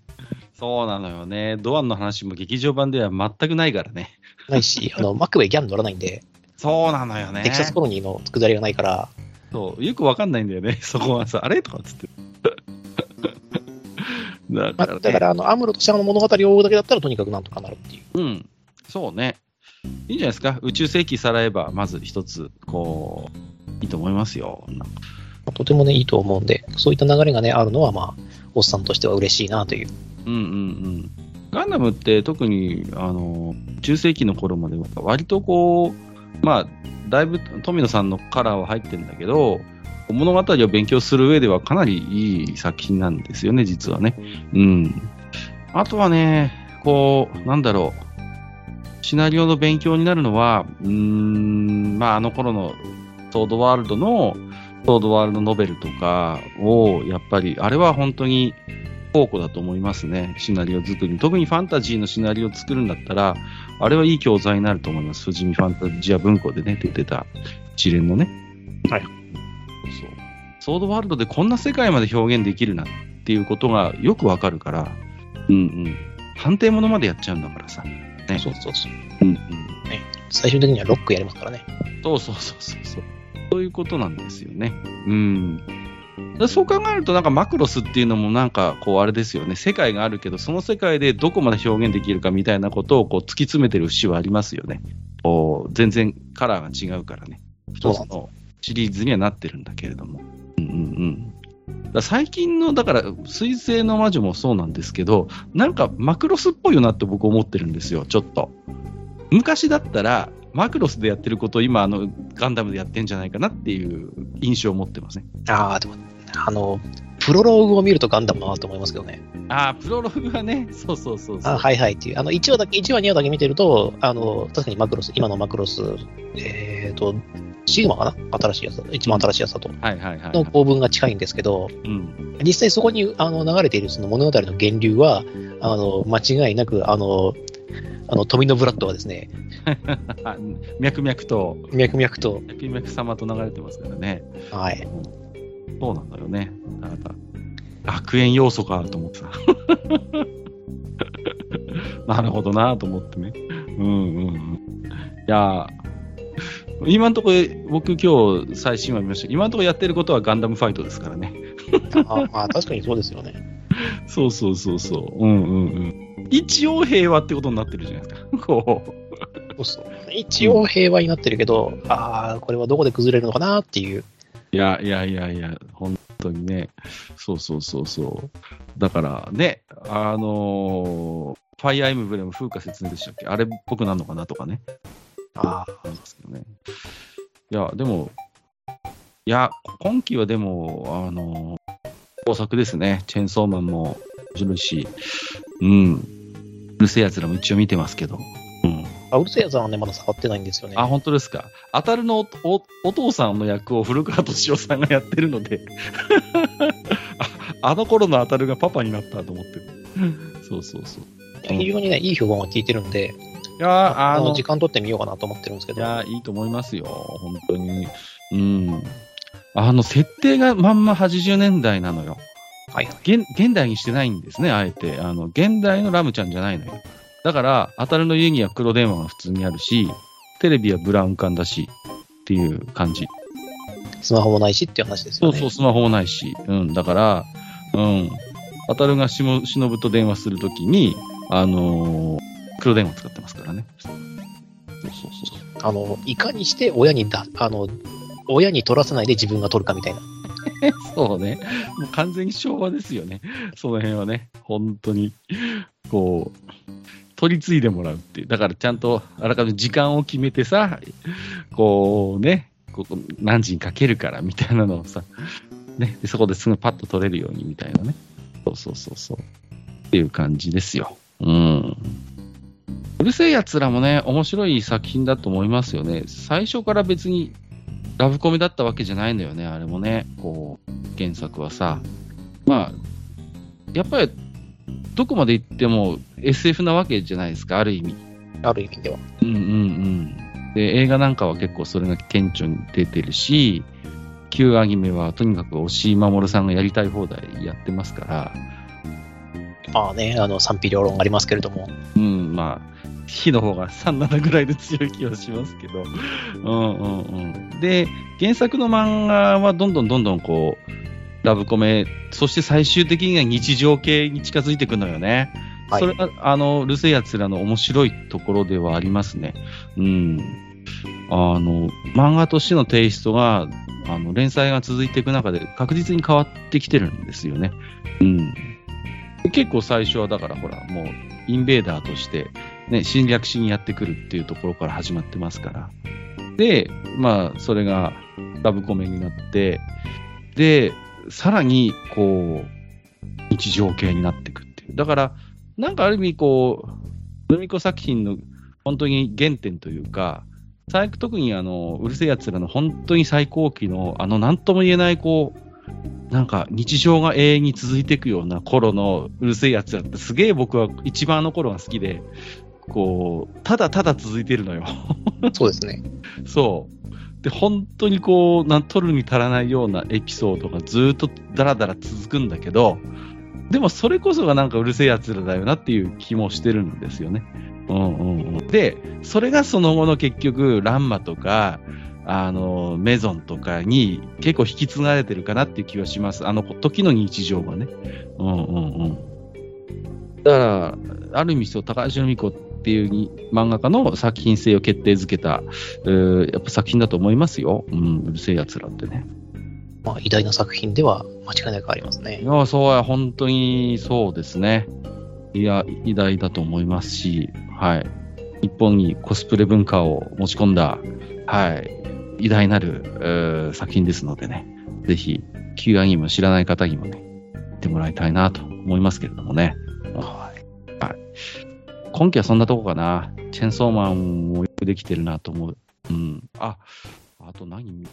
そうなのよね。ドアンの話も劇場版では全くないからね。ないし、あの、マックベイギャン乗らないんで、そうなのよねテキサスコロニーのくだりがないから、そう。よくわかんないんだよね。そこはさ、あれ？とかっつって。だまあ、から、ね。だから、あの、アムロとシャアの物語を追うだけだったらとにかくなんとかなるっていう。うん。そうね。いいんじゃないですか。宇宙世紀さらえば、まず一つ、こう、いいと思いますよ。とてもね、いいと思うんで、そういった流れがね、あるのは、まあ、おっさんとしては嬉しいなという。うんうんうん。ガンダムって特に、あの、中世紀の頃までは割とこう、まあ、だいぶ富野さんのカラーは入ってるんだけど、物語を勉強する上ではかなりいい作品なんですよね、実はね。うん。あとはね、こう、なんだろう。シナリオの勉強になるのは、うーん、まあ、あの頃のソードワールドの、ソードワールドノベルとかを、やっぱり、あれは本当に宝庫だと思いますね、シナリオ作り。特にファンタジーのシナリオを作るんだったら、あれはいい教材になると思います。富士見ファンタジア文庫でね、出てた一連のね。はいそう。ソードワールドでこんな世界まで表現できるなっていうことがよくわかるから、うんうん。判定ものまでやっちゃうんだからさ。ね。そうそうそう。うんうん。最終的にはロックやりますからね。そうそうそうそうそう。そういうことなんですよね。うん。だそう考えると、なんかマクロスっていうのもなんかこうあれですよね。世界があるけど、その世界でどこまで表現できるかみたいなことをこう突き詰めてる節はありますよね。こう全然カラーが違うからね。一つのシリーズにはなってるんだけれども。うんうんうん。だ最近の、だから、水星の魔女もそうなんですけど、なんかマクロスっぽいよなって僕思ってるんですよ、ちょっと。昔だったら、マクロスでやってることを今、あの、ガンダムでやってんじゃないかなっていう印象を持ってますね。ああ、でも、あの、プロローグを見るとガンダムだなと思いますけどね。ああ、プロローグはね、そうそうそう。あはいはいっていう。あの、1話だけ、1話、2話だけ見てると、あの、確かにマクロス、今のマクロス、えっ、と、シグマかな？新しいやつだ一番新しいやつだと。はいはいはい、の構文が近いんですけど、うん。実際そこにあの流れているその物語の源流は、あの、間違いなく、あの、あの、富のブラッドはですね、あ 脈々と、脈々と、脈々様と流れてますからね。はい。そうなんだよね。だから楽園要素かと思ってさ。なるほどなと思ってね。うんうんうん。いやー今のところ、僕今日最新話見ました今のところやってることはガンダムファイトですからね。あまあ、確かにそうですよね。そうそうそうそう。うんうんうん。一応平和ってことになってるじゃないですか。こう。そうそう一応平和になってるけど、ああ、これはどこで崩れるのかなっていう。いやいやいやいや、本当にね。そうそうそうそう。だからね、あのーファイアーエムブレム風化説明でしたっけ？あれっぽくなるのかなとかね。あありますけどね。いや、でも、いや、今期はでも、あのー豊作ですね。チェーンソーマンも面白いし、うん。うるせえやつらも一応見てますけど。うん。あ、うるせえやつはね、まだ触ってないんですよね。あ、本当ですか。当たるのおおお父さんの役を古川敏夫さんがやってるので あ、あの頃の当たるがパパになったと思ってる。そうそうそう。非常にね、いい評判は聞いてるんで、いやーあの、時間取ってみようかなと思ってるんですけど。いやーいいと思いますよ。本当に。うん。あの、設定がまんま80年代なのよ。はいはい。現現代にしてないんですね、あえて。あの、現代のラムちゃんじゃないのよ。だから、当たるの家には黒電話が普通にあるし、テレビはブラウン管だし、っていう感じ。スマホもないしっていう話ですよね。そうそう、スマホもないし。うん、だから、うん。当たるがしも、しのぶと電話するときに、あのー黒電話使ってますからね。そうそうそう。あの、いかにして親にだ、あの、親に取らせないで自分が取るかみたいな。そうね。もう完全に昭和ですよね。その辺はね。本当に。こう、取り継いでもらうっていう。だからちゃんとあらかじめ時間を決めてさ、こうね、ここ何時にかけるからみたいなのをさ、ね、でそこですぐパッと取れるようにみたいなね。そうそうそうそう。っていう感じですよ。うん。うるせえ奴らもね、面白い作品だと思いますよね。最初から別にラブコメだったわけじゃないんだよね、あれもね。こう、原作はさ。まあ、やっぱり、どこまで行っても SF なわけじゃないですか、ある意味。ある意味では。うんうんうん。で、映画なんかは結構それが顕著に出てるし、旧アニメはとにかく押井守さんがやりたい放題やってますから、まあね、あの、賛否両論ありますけれども。うん、まあ、火の方が3、7ぐらいで強い気はしますけど、うんうんうん。で、原作の漫画はどんどんどんどんこう、ラブコメ、そして最終的には日常系に近づいていくのよね。はいそれが、あの、ルセやつらの面白いところではありますね。うん。あの、漫画としてのテイストが、あの、連載が続いていく中で確実に変わってきてるんですよね。うん。結構最初はだからほら、もう、インベーダーとして、ね、侵略しにやってくるっていうところから始まってますから。で、まあ、それがラブコメになって、で、さらに、こう、日常系になっていくっていう。だから、なんかある意味、こう、ルミコ作品の本当に原点というか、最特にあの、うるせえ奴らの本当に最高期の、あの、なんとも言えない、こう、なんか日常が永遠に続いていくような頃のうるせえ奴らってすげえ僕は一番あの頃が好きで、こう、ただただ続いてるのよ。そうですね。そう。で、本当にこう、なん取るに足らないようなエピソードがずっとダラダラ続くんだけど、でもそれこそがなんかうるせえ奴らだよなっていう気もしてるんですよね。うんうんうん。で、それがその後の結局、ランマとか、あの、メゾンとかに結構引き継がれてるかなっていう気はします。あの時の日常がね。うんうんうん。だから、ある意味そう、高橋留美子っていう漫画家の作品性を決定づけた、えー、やっぱ作品だと思いますよ。うん、うるせえ奴らってね。まあ、偉大な作品では間違いなくありますね。いや、そうや、本当にそうですね。いや、偉大だと思いますし、はい。日本にコスプレ文化を持ち込んだ、はい、偉大なる、作品ですのでね、ぜひ、旧アニメを知らない方にもね、見てもらいたいなと思いますけれどもね。はい。はい、今期はそんなとこかな。チェンソーマンもよくできてるなと思う。うん。あ、あと何